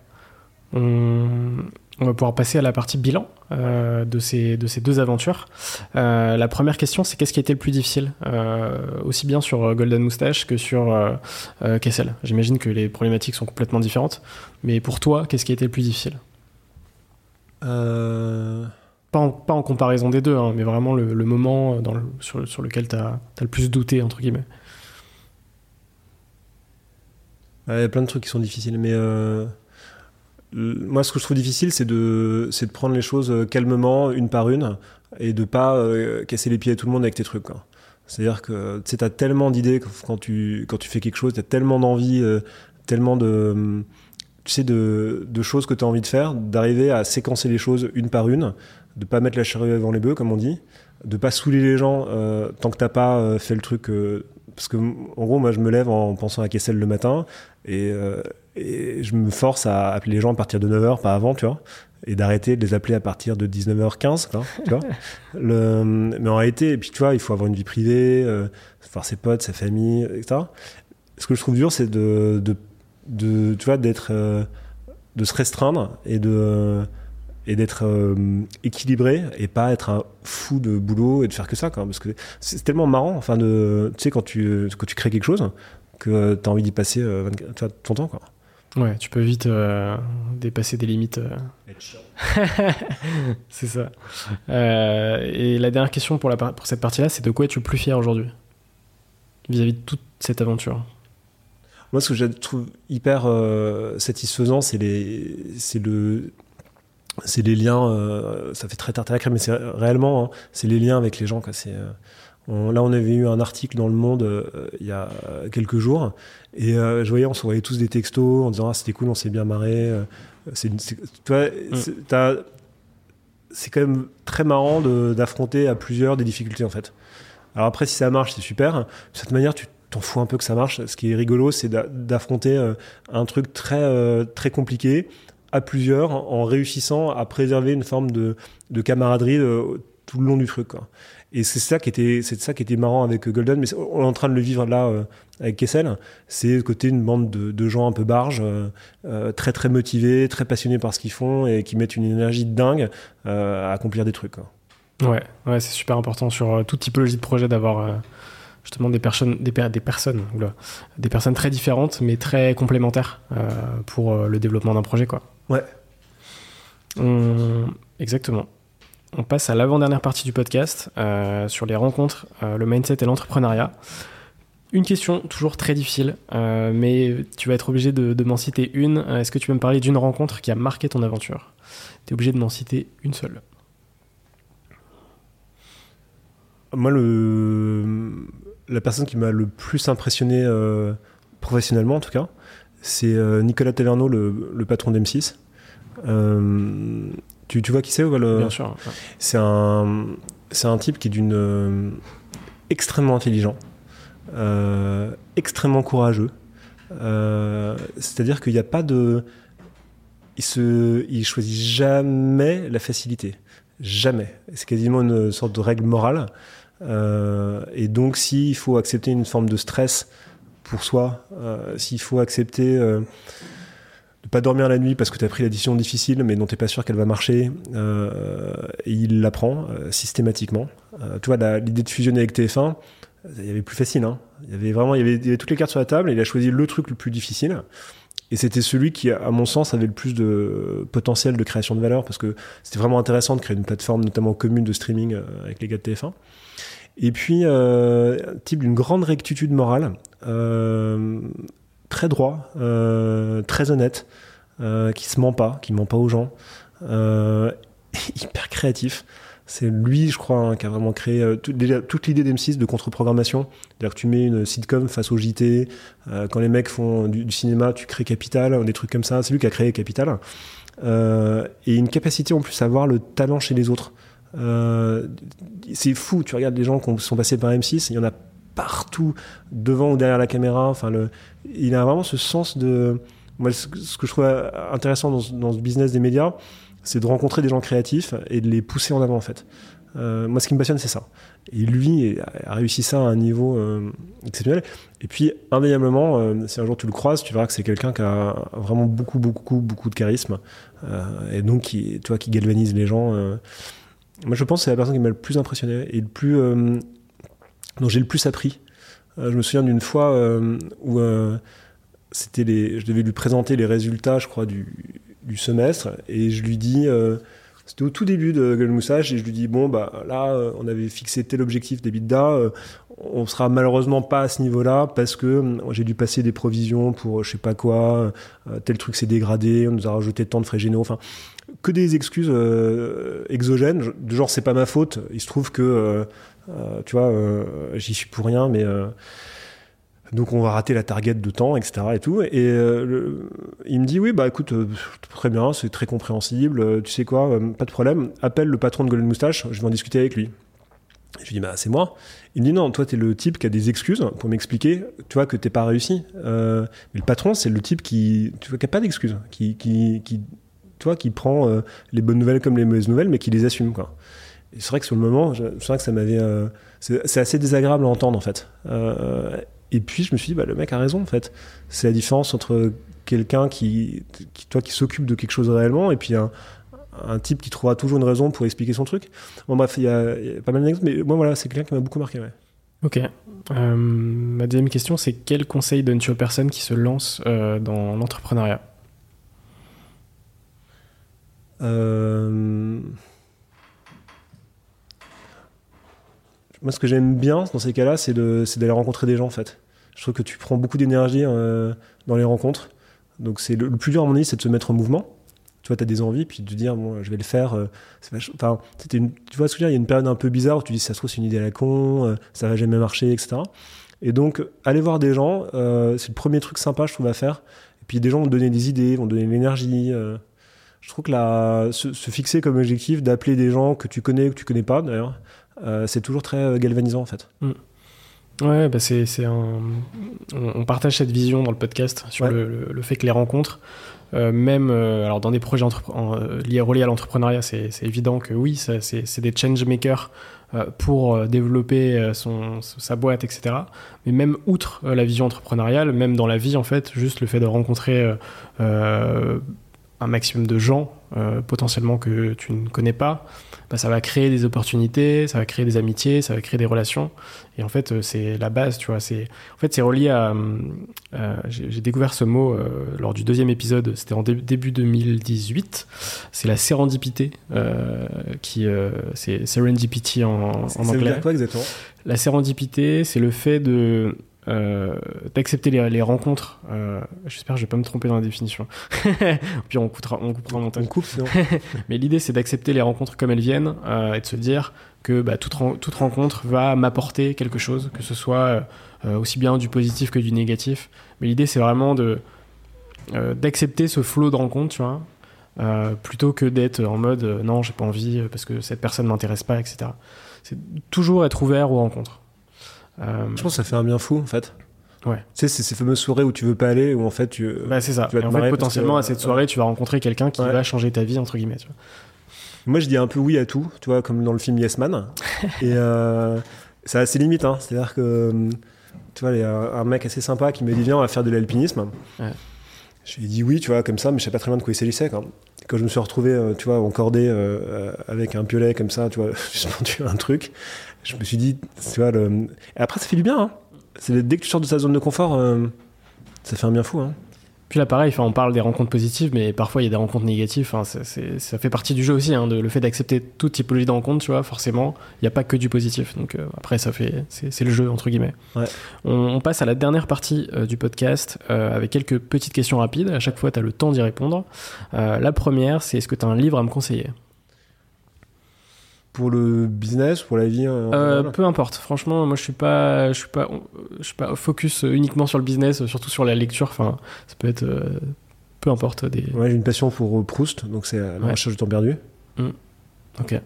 On on va pouvoir passer à la partie bilan euh, de, ces, de ces deux aventures. Euh, la première question, c'est qu'est-ce qui a été le plus difficile, euh, aussi bien sur Golden Moustache que sur Kessel? J'imagine que les problématiques sont complètement différentes, mais pour toi, qu'est-ce qui a été le plus difficile? Pas en, pas, en, comparaison des deux, hein, mais vraiment le, moment dans sur, sur, lequel tu as, le plus douté, entre guillemets. Il y a plein de trucs qui sont difficiles, mais moi, ce que je trouve difficile, c'est de, c'est de prendre les choses euh, calmement, une par une, et de pas euh, casser les pieds à tout le monde avec tes trucs. C'est-à-dire que tu as tellement d'idées quand tu, quand tu fais quelque chose, tu as tellement d'envie, euh, tellement de, tu sais, de, de choses que tu as envie de faire, d'arriver à séquencer les choses une par une, de pas mettre la charrue avant les bœufs, comme on dit, de pas saouler les gens tant que t'as pas fait le truc. parce que, en gros, moi, je me lève en pensant à Kessel le matin, et et je me force à appeler les gens à partir de 9h, pas avant, tu vois, et d'arrêter de les appeler à partir de 19h15, tu vois. (laughs) Le, mais en réalité, et puis tu vois, il faut avoir une vie privée, euh, voir ses potes, sa famille, etc. Ce que je trouve dur, c'est de, de, de, tu vois, d'être, euh, de se restreindre et de et d'être euh, équilibré et pas être un fou de boulot et de faire que ça quoi parce que c'est tellement marrant enfin de tu sais quand tu quand tu crées quelque chose que tu as envie d'y passer 24, ton temps quoi Ouais, tu peux vite euh, dépasser des limites. Euh. (laughs) c'est ça. Euh, et la dernière question pour, la, pour cette partie-là, c'est de quoi es-tu le plus fier aujourd'hui? Vis-à-vis de toute cette aventure Moi, ce que je trouve hyper satisfaisant, c'est les, c'est le, c'est les liens. ça fait très tard à la crème, mais c'est réellement, hein, c'est les liens avec les gens. Quoi. C'est là, on avait eu un article dans Le Monde euh, il y a quelques jours, et euh, je voyais, on s'envoyait tous des textos en disant ah c'était cool, on s'est bien marré. Euh, c'est, mm. c'est quand même très marrant d'affronter à plusieurs des difficultés en fait. Alors après, si ça marche, c'est super. De cette manière, tu t'en fous un peu que ça marche. Ce qui est rigolo, c'est d'affronter un truc très très compliqué à plusieurs en réussissant à préserver une forme de, de camaraderie tout le long du truc. Quoi. Et c'est ça qui était, c'est ça qui était marrant avec Golden, mais on est en train de le vivre là euh, avec Kessel. C'est côté une bande de, de, gens un peu barges, euh, euh, très très motivés, très passionnés par ce qu'ils font et qui mettent une énergie dingue à accomplir des trucs. Quoi. Ouais, ouais, c'est super important sur toute typologie de projet d'avoir justement des personnes, des, des personnes, des personnes très différentes mais très complémentaires pour le développement d'un projet, quoi. Ouais. Exactement. On passe à l'avant-dernière partie du podcast euh, sur les rencontres, euh, le mindset et l'entrepreneuriat. Une question toujours très difficile, euh, mais tu vas être obligé de, m'en citer une. Est-ce que tu peux me parler d'une rencontre qui a marqué ton aventure? Tu es obligé de m'en citer une seule. Moi, la personne qui m'a le plus impressionné professionnellement, en tout cas, c'est Nicolas Taverneau, le, le patron d'M6 Tu, tu vois qui c'est le... Bien sûr. C'est un, c'est un type qui est d'une extrêmement intelligent, extrêmement courageux. C'est-à-dire qu'il n'y a pas de, il se, il choisit jamais la facilité, jamais. C'est quasiment une sorte de règle morale. et donc, s'il faut accepter une forme de stress pour soi, euh, s'il faut accepter euh, de pas dormir la nuit parce que tu as pris la décision difficile mais dont tu pas sûr qu'elle va marcher, euh, et il l'apprend systématiquement. tu vois, l'idée de fusionner avec TF1, il y avait plus facile. Hein. Il, y avait vraiment, il y avait, toutes les cartes sur la table il a choisi le truc le plus difficile. Et c'était celui qui, à mon sens, avait le plus de potentiel de création de valeur parce que c'était vraiment intéressant de créer une plateforme, notamment commune de streaming avec les gars de TF1. Et puis, euh, type d'une grande rectitude morale, euh, très droit, euh, très honnête, qui se ment pas, qui ment pas aux gens, (laughs) hyper créatif. C'est lui, je crois, hein, qui a vraiment créé toute l'idée d'M6 de contre-programmation. C'est-à-dire que tu mets une sitcom face au JT, quand les mecs font du, cinéma, tu crées Capital, des trucs comme ça. C'est lui qui a créé Capital. et une capacité en plus à voir le talent chez les autres. Euh, c'est fou, tu regardes les gens qui sont passés par M6, il y en a partout, devant ou derrière la caméra. Enfin, il a vraiment ce sens de. Moi, ce, que je trouve intéressant dans, ce business des médias, c'est de rencontrer des gens créatifs et de les pousser en avant, en fait. Euh, moi, ce qui me passionne, c'est ça. Et lui a réussi ça à un niveau euh, exceptionnel. Et puis, indéniablement, euh, si un jour tu le croises, tu verras que c'est quelqu'un qui a vraiment beaucoup, beaucoup, beaucoup de charisme. et donc, qui, tu vois, qui galvanise les gens. Moi, je pense que c'est la personne qui m'a le plus impressionné et le plus, dont j'ai le plus appris. Euh, je me souviens d'une fois euh, où c'était les, je devais lui présenter les résultats, je crois, du, semestre, et je lui dis, c'était au tout début de Moussage, et je lui dis, bon, bah là, on avait fixé tel objectif d'EBITDA, on sera malheureusement pas à ce niveau-là parce que j'ai dû passer des provisions pour je sais pas quoi, tel truc s'est dégradé, on nous a rajouté tant de frais généraux, enfin que des excuses euh, exogènes, genre c'est pas ma faute, il se trouve que, euh, euh, tu vois, j'y suis pour rien, mais donc on va rater la target de temps, etc. Et tout. Et il me dit oui, bah écoute, très bien, c'est très compréhensible. tu sais quoi, pas de problème. Appelle le patron de Golden Moustache, je vais en discuter avec lui. je lui dis bah c'est moi. Il me dit non, toi t'es le type qui a des excuses pour m'expliquer, tu vois que t'es pas réussi. mais le patron c'est le type qui, tu vois, qui a pas d'excuses, qui, qui, qui toi, qui prend euh, les bonnes nouvelles comme les mauvaises nouvelles, mais qui les assume. Quoi. Et c'est vrai que sur le moment, c'est vrai que ça m'avait. Euh, c'est assez désagréable à entendre, en fait. Euh, et puis, je me suis dit, bah, le mec a raison, en fait. C'est la différence entre quelqu'un qui, qui, toi, qui s'occupe de quelque chose réellement et puis un, un type qui trouvera toujours une raison pour expliquer son truc. Bon, bref, il y, a pas mal d'exemples, mais moi, voilà, c'est quelqu'un qui m'a beaucoup marqué. Ouais. Ok. ma deuxième question, c'est quel conseil donnes-tu aux personnes qui se lancent dans l'entrepreneuriat? Moi, ce que j'aime bien dans ces cas-là, c'est d'aller rencontrer des gens, en fait. Je trouve que tu prends beaucoup d'énergie euh, dans les rencontres. Donc, c'est le, plus dur, à mon avis, c'est de se mettre en mouvement. Tu vois, tu as des envies, puis de dire, bon, je vais le faire. Euh, enfin, tu vois ce que je veux dire? Il y a une période un peu bizarre où tu dis, ça se trouve, c'est une idée à la con, ça va jamais marcher, etc. Et donc, aller voir des gens, c'est le premier truc sympa, je trouve, à faire. Et puis, des gens vont te donner des idées, vont te donner de l'énergie je trouve que la, se, fixer comme objectif d'appeler des gens que tu connais ou que tu connais pas d'ailleurs, euh, c'est toujours très euh, galvanisant en fait. Mm. Ouais, bah c'est, un... on partage cette vision dans le podcast sur le, fait que les rencontres, euh, même alors dans des projets liés, reliés à l'entrepreneuriat, c'est, évident que oui, c'est, des change makers pour développer son, sa boîte, etc. Mais même outre la vision entrepreneuriale, même dans la vie, en fait, juste le fait de rencontrer un maximum de gens euh, potentiellement que tu ne connais pas, bah, ça va créer des opportunités, ça va créer des amitiés, ça va créer des relations. Et en fait, euh, c'est la base, tu vois. C'est en fait c'est relié à. Euh, j'ai découvert ce mot lors du deuxième épisode. C'était en début 2018. C'est la sérendipité, qui c'est serendipity en, en anglais. quoi exactement? La sérendipité, c'est le fait de euh, d'accepter les, rencontres. Euh, j'espère que je vais pas me tromper dans la définition. (laughs) Puis on coupera, on coupera en montage. On coupe, (laughs) Mais l'idée, c'est d'accepter les rencontres comme elles viennent euh, et de se dire que bah, toute, toute, rencontre va m'apporter quelque chose, que ce soit aussi bien du positif que du négatif. Mais l'idée, c'est vraiment de d'accepter ce flot de rencontres, tu vois, euh, plutôt que d'être en mode euh, non, j'ai pas envie euh, parce que cette personne m'intéresse pas, etc. C'est toujours être ouvert aux rencontres. Euh, Je pense que ça fait un bien fou, en fait. Ouais. Tu sais, c'est ces fameuses soirées où tu veux pas aller, où en fait tu. bah, c'est ça. tu vas te en fait, potentiellement, que- à cette soirée, tu vas rencontrer quelqu'un qui Ouais. va changer ta vie, entre guillemets. tu vois. Moi, je dis un peu oui à tout, tu vois, comme dans le film Yes Man. (laughs) et euh, ça a ses limites, hein. C'est-à-dire que, euh, tu vois, il y a un mec assez sympa qui me dit Viens, on va faire de l'alpinisme. Ouais. Je lui ai dit oui, tu vois, comme ça, mais je sais pas très bien de quoi il s'agissait. Quand, quand je me suis retrouvé, euh, tu vois, en cordée euh, euh, avec un piolet comme ça, tu vois, (laughs) suspendu à un truc, je me suis dit, tu vois, le... et après, ça fait du bien. Hein. C'est dès que tu sors de ta zone de confort, euh, ça fait un bien fou. Hein. Puis là, pareil, on parle des rencontres positives, mais parfois il y a des rencontres négatives. Enfin, c'est- c'est- ça fait partie du jeu aussi, hein, de, le fait d'accepter toute typologie de rencontre, tu vois. Forcément, il n'y a pas que du positif. Donc euh, après, ça fait, c'est c'est le jeu entre guillemets. Ouais. On, on passe à la dernière partie euh, du podcast euh, avec quelques petites questions rapides. À chaque fois, tu as le temps d'y répondre. La première, c'est est-ce que tu as un livre à me conseiller? Pour le business, pour la vie. en Euh, peu importe. Franchement, moi, je suis pas, je suis pas, je suis pas focus uniquement sur le business, surtout sur la lecture. Enfin, ça peut être, euh, peu importe des. Ouais, j'ai une passion pour euh, Proust, donc c'est La Ouais. recherche du temps perdu. Ok, Le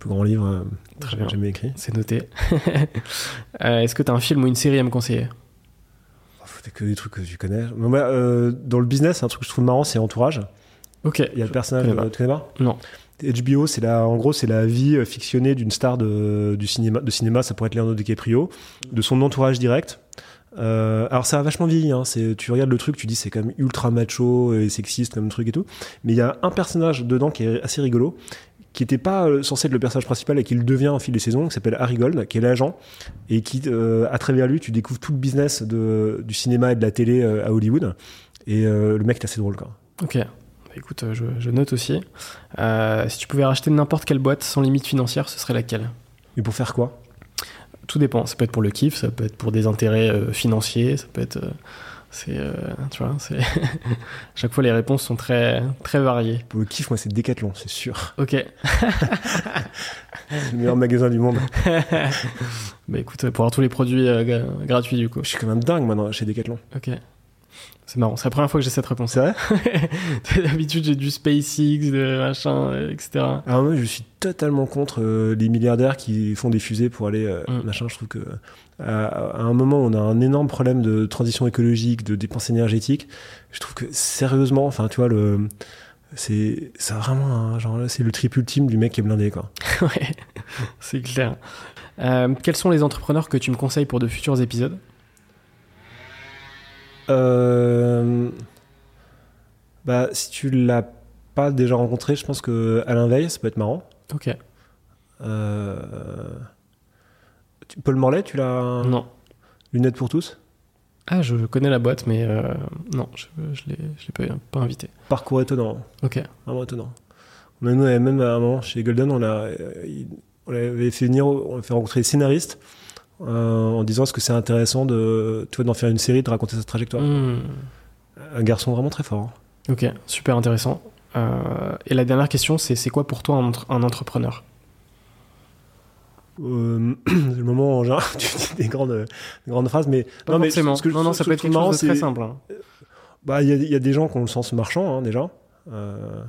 plus grand livre euh, Très bien. jamais écrit. c'est noté. (laughs) Est-ce que tu as un film ou une série à me conseiller? Oh, C'est que des trucs que tu connais. Mais moi, euh, dans le business, un truc que je trouve marrant, c'est Entourage. Ok. Il y a le personnage. Tu connais pas Non. HBO, c'est la, en gros, c'est la vie euh, fictionnée d'une star de, du cinéma, de cinéma. Ça pourrait être Leonardo DiCaprio, de son entourage direct. Euh, alors ça a vachement vieilli. Hein, tu regardes le truc, tu dis c'est quand même ultra macho et sexiste comme truc et tout. Mais il y a un personnage dedans qui est assez rigolo, qui n'était pas euh, censé être le personnage principal et qui le devient au fil des saisons, qui s'appelle Harry Gold, qui est l'agent et qui, à travers lui, tu découvres tout le business du cinéma et de la télé à Hollywood. Et le mec est assez drôle, quoi. Ok. Écoute, euh, je, je note aussi. Euh, si tu pouvais racheter n'importe quelle boîte sans limite financière, ce serait laquelle? Mais pour faire quoi? Tout dépend. Ça peut être pour le kiff, ça peut être pour des intérêts euh, financiers, ça peut être. euh, c'est, tu vois, c'est. (laughs) Chaque fois, les réponses sont très, très variées. Pour le kiff, moi, c'est Decathlon, c'est sûr. Ok. C'est (laughs) le meilleur magasin du monde. (laughs) bah écoute, pour avoir tous les produits gra- gratuits du coup. Je suis quand même dingue maintenant chez Decathlon. Ok. C'est marrant, c'est la première fois que j'ai cette réponse. C'est vrai (laughs) D'habitude, j'ai du SpaceX, de machin, euh, etc. Alors moi, je suis totalement contre euh, les milliardaires qui font des fusées pour aller euh, Mm. machin. Je trouve que à, à un moment, on a un énorme problème de transition écologique, de dépenses énergétiques. Je trouve que sérieusement, enfin, tu vois, le c'est vraiment un, genre là, c'est le trip ultime du mec qui est blindé quoi. (laughs) ouais, c'est clair. Quels sont les entrepreneurs que tu me conseilles pour de futurs épisodes? Euh, bah si tu l'as pas déjà rencontré, je pense que Alain Veil, ça peut être marrant. Ok. Euh, Paul Morlet, tu l'as Non. Lunettes pour tous? Ah, je connais la boîte, mais euh, non, je ne l'ai je l'ai pas, pas invité. Parcours étonnant, Ok. vraiment étonnant. On a, nous, même à un moment chez Golden, on, a, euh, on avait fait venir, on a fait rencontrer des scénaristes en disant est-ce que c'est intéressant de, tu vois, d'en faire une série, de raconter sa trajectoire? Hmm. Un garçon vraiment très fort. hein. Ok, super intéressant. Euh, et la dernière question, c'est c'est quoi pour toi un, entre- un entrepreneur? Euh, (clears throat) le moment général, (laughs) tu dis des grandes, des grandes phrases, mais Pas non, mais ce que non, non, ce ça peut être quelque marrant, chose de très simple. hein. Bah, il y, a- il y a des gens qui ont le sens marchand, hein, déjà. Euh,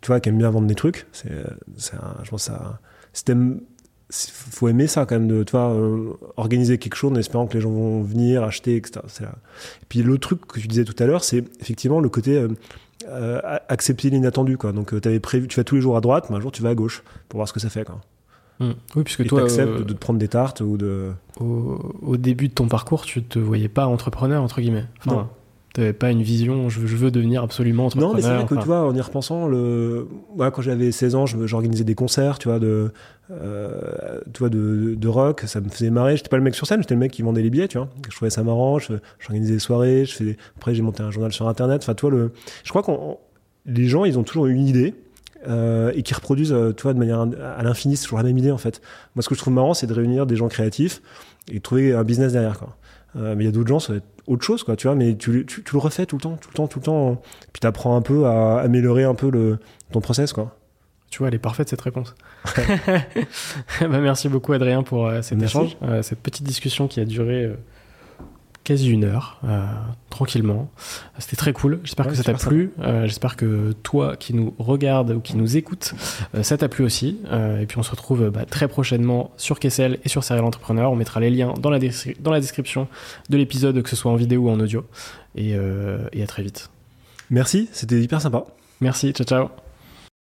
tu vois, qui aiment bien vendre des trucs. C'est, je pense ça. si t'aimes- faut aimer ça quand même, de, tu vois, euh, organiser quelque chose en espérant que les gens vont venir, acheter, etc. Et puis l'autre truc que tu disais tout à l'heure, c'est effectivement le côté euh, euh, accepter l'inattendu. Quoi. Donc, tu avais prévu, tu vas tous les jours à droite, mais un jour tu vas à gauche pour voir ce que ça fait. Quoi. Hmm. Oui, puisque Et toi, t'acceptes euh, de te prendre des tartes ou de. au, au début de ton parcours, tu te voyais pas entrepreneur, entre guillemets. Enfin, Non. T'avais pas une vision, je, je veux devenir absolument entrepreneur. Non, mais c'est vrai que enfin, tu vois, en y repensant, le... ouais, quand j'avais 16 ans, j'organisais des concerts, tu vois, de, euh, tu vois, de, de rock, ça me faisait marrer. J'étais pas le mec sur scène, j'étais le mec qui vendait les billets, tu vois. Je trouvais ça marrant, j'organisais des soirées, je fais... après j'ai monté un journal sur Internet. Enfin, tu vois, le... je crois que les gens, ils ont toujours une idée. euh, et qui reproduisent, euh, tu vois, de manière à l'infini, c'est toujours la même idée en fait. Moi, ce que je trouve marrant, c'est de réunir des gens créatifs et de trouver un business derrière, quoi. Euh, mais il y a d'autres gens, ça va être autre chose, quoi, tu vois, mais tu, tu, tu le refais tout le temps, tout le temps, tout le temps. Puis tu apprends un peu à améliorer un peu le, ton process, quoi. Tu vois, elle est parfaite cette réponse. (laughs) (laughs) bah, merci beaucoup Adrien pour euh, cet Merci. échange, euh, cette petite discussion qui a duré euh, quasi une heure, euh, tranquillement. C'était très cool. J'espère Ouais, que ça t'a plu. Euh, J'espère que toi qui nous regarde ou qui nous écoute, euh, ça t'a plu aussi. Et puis on se retrouve bah, très prochainement sur Kessel et sur Serial Entrepreneur. On mettra les liens dans la, descri- dans la description de l'épisode, que ce soit en vidéo ou en audio. Et, et à très vite. Merci, c'était hyper sympa. Merci, ciao ciao.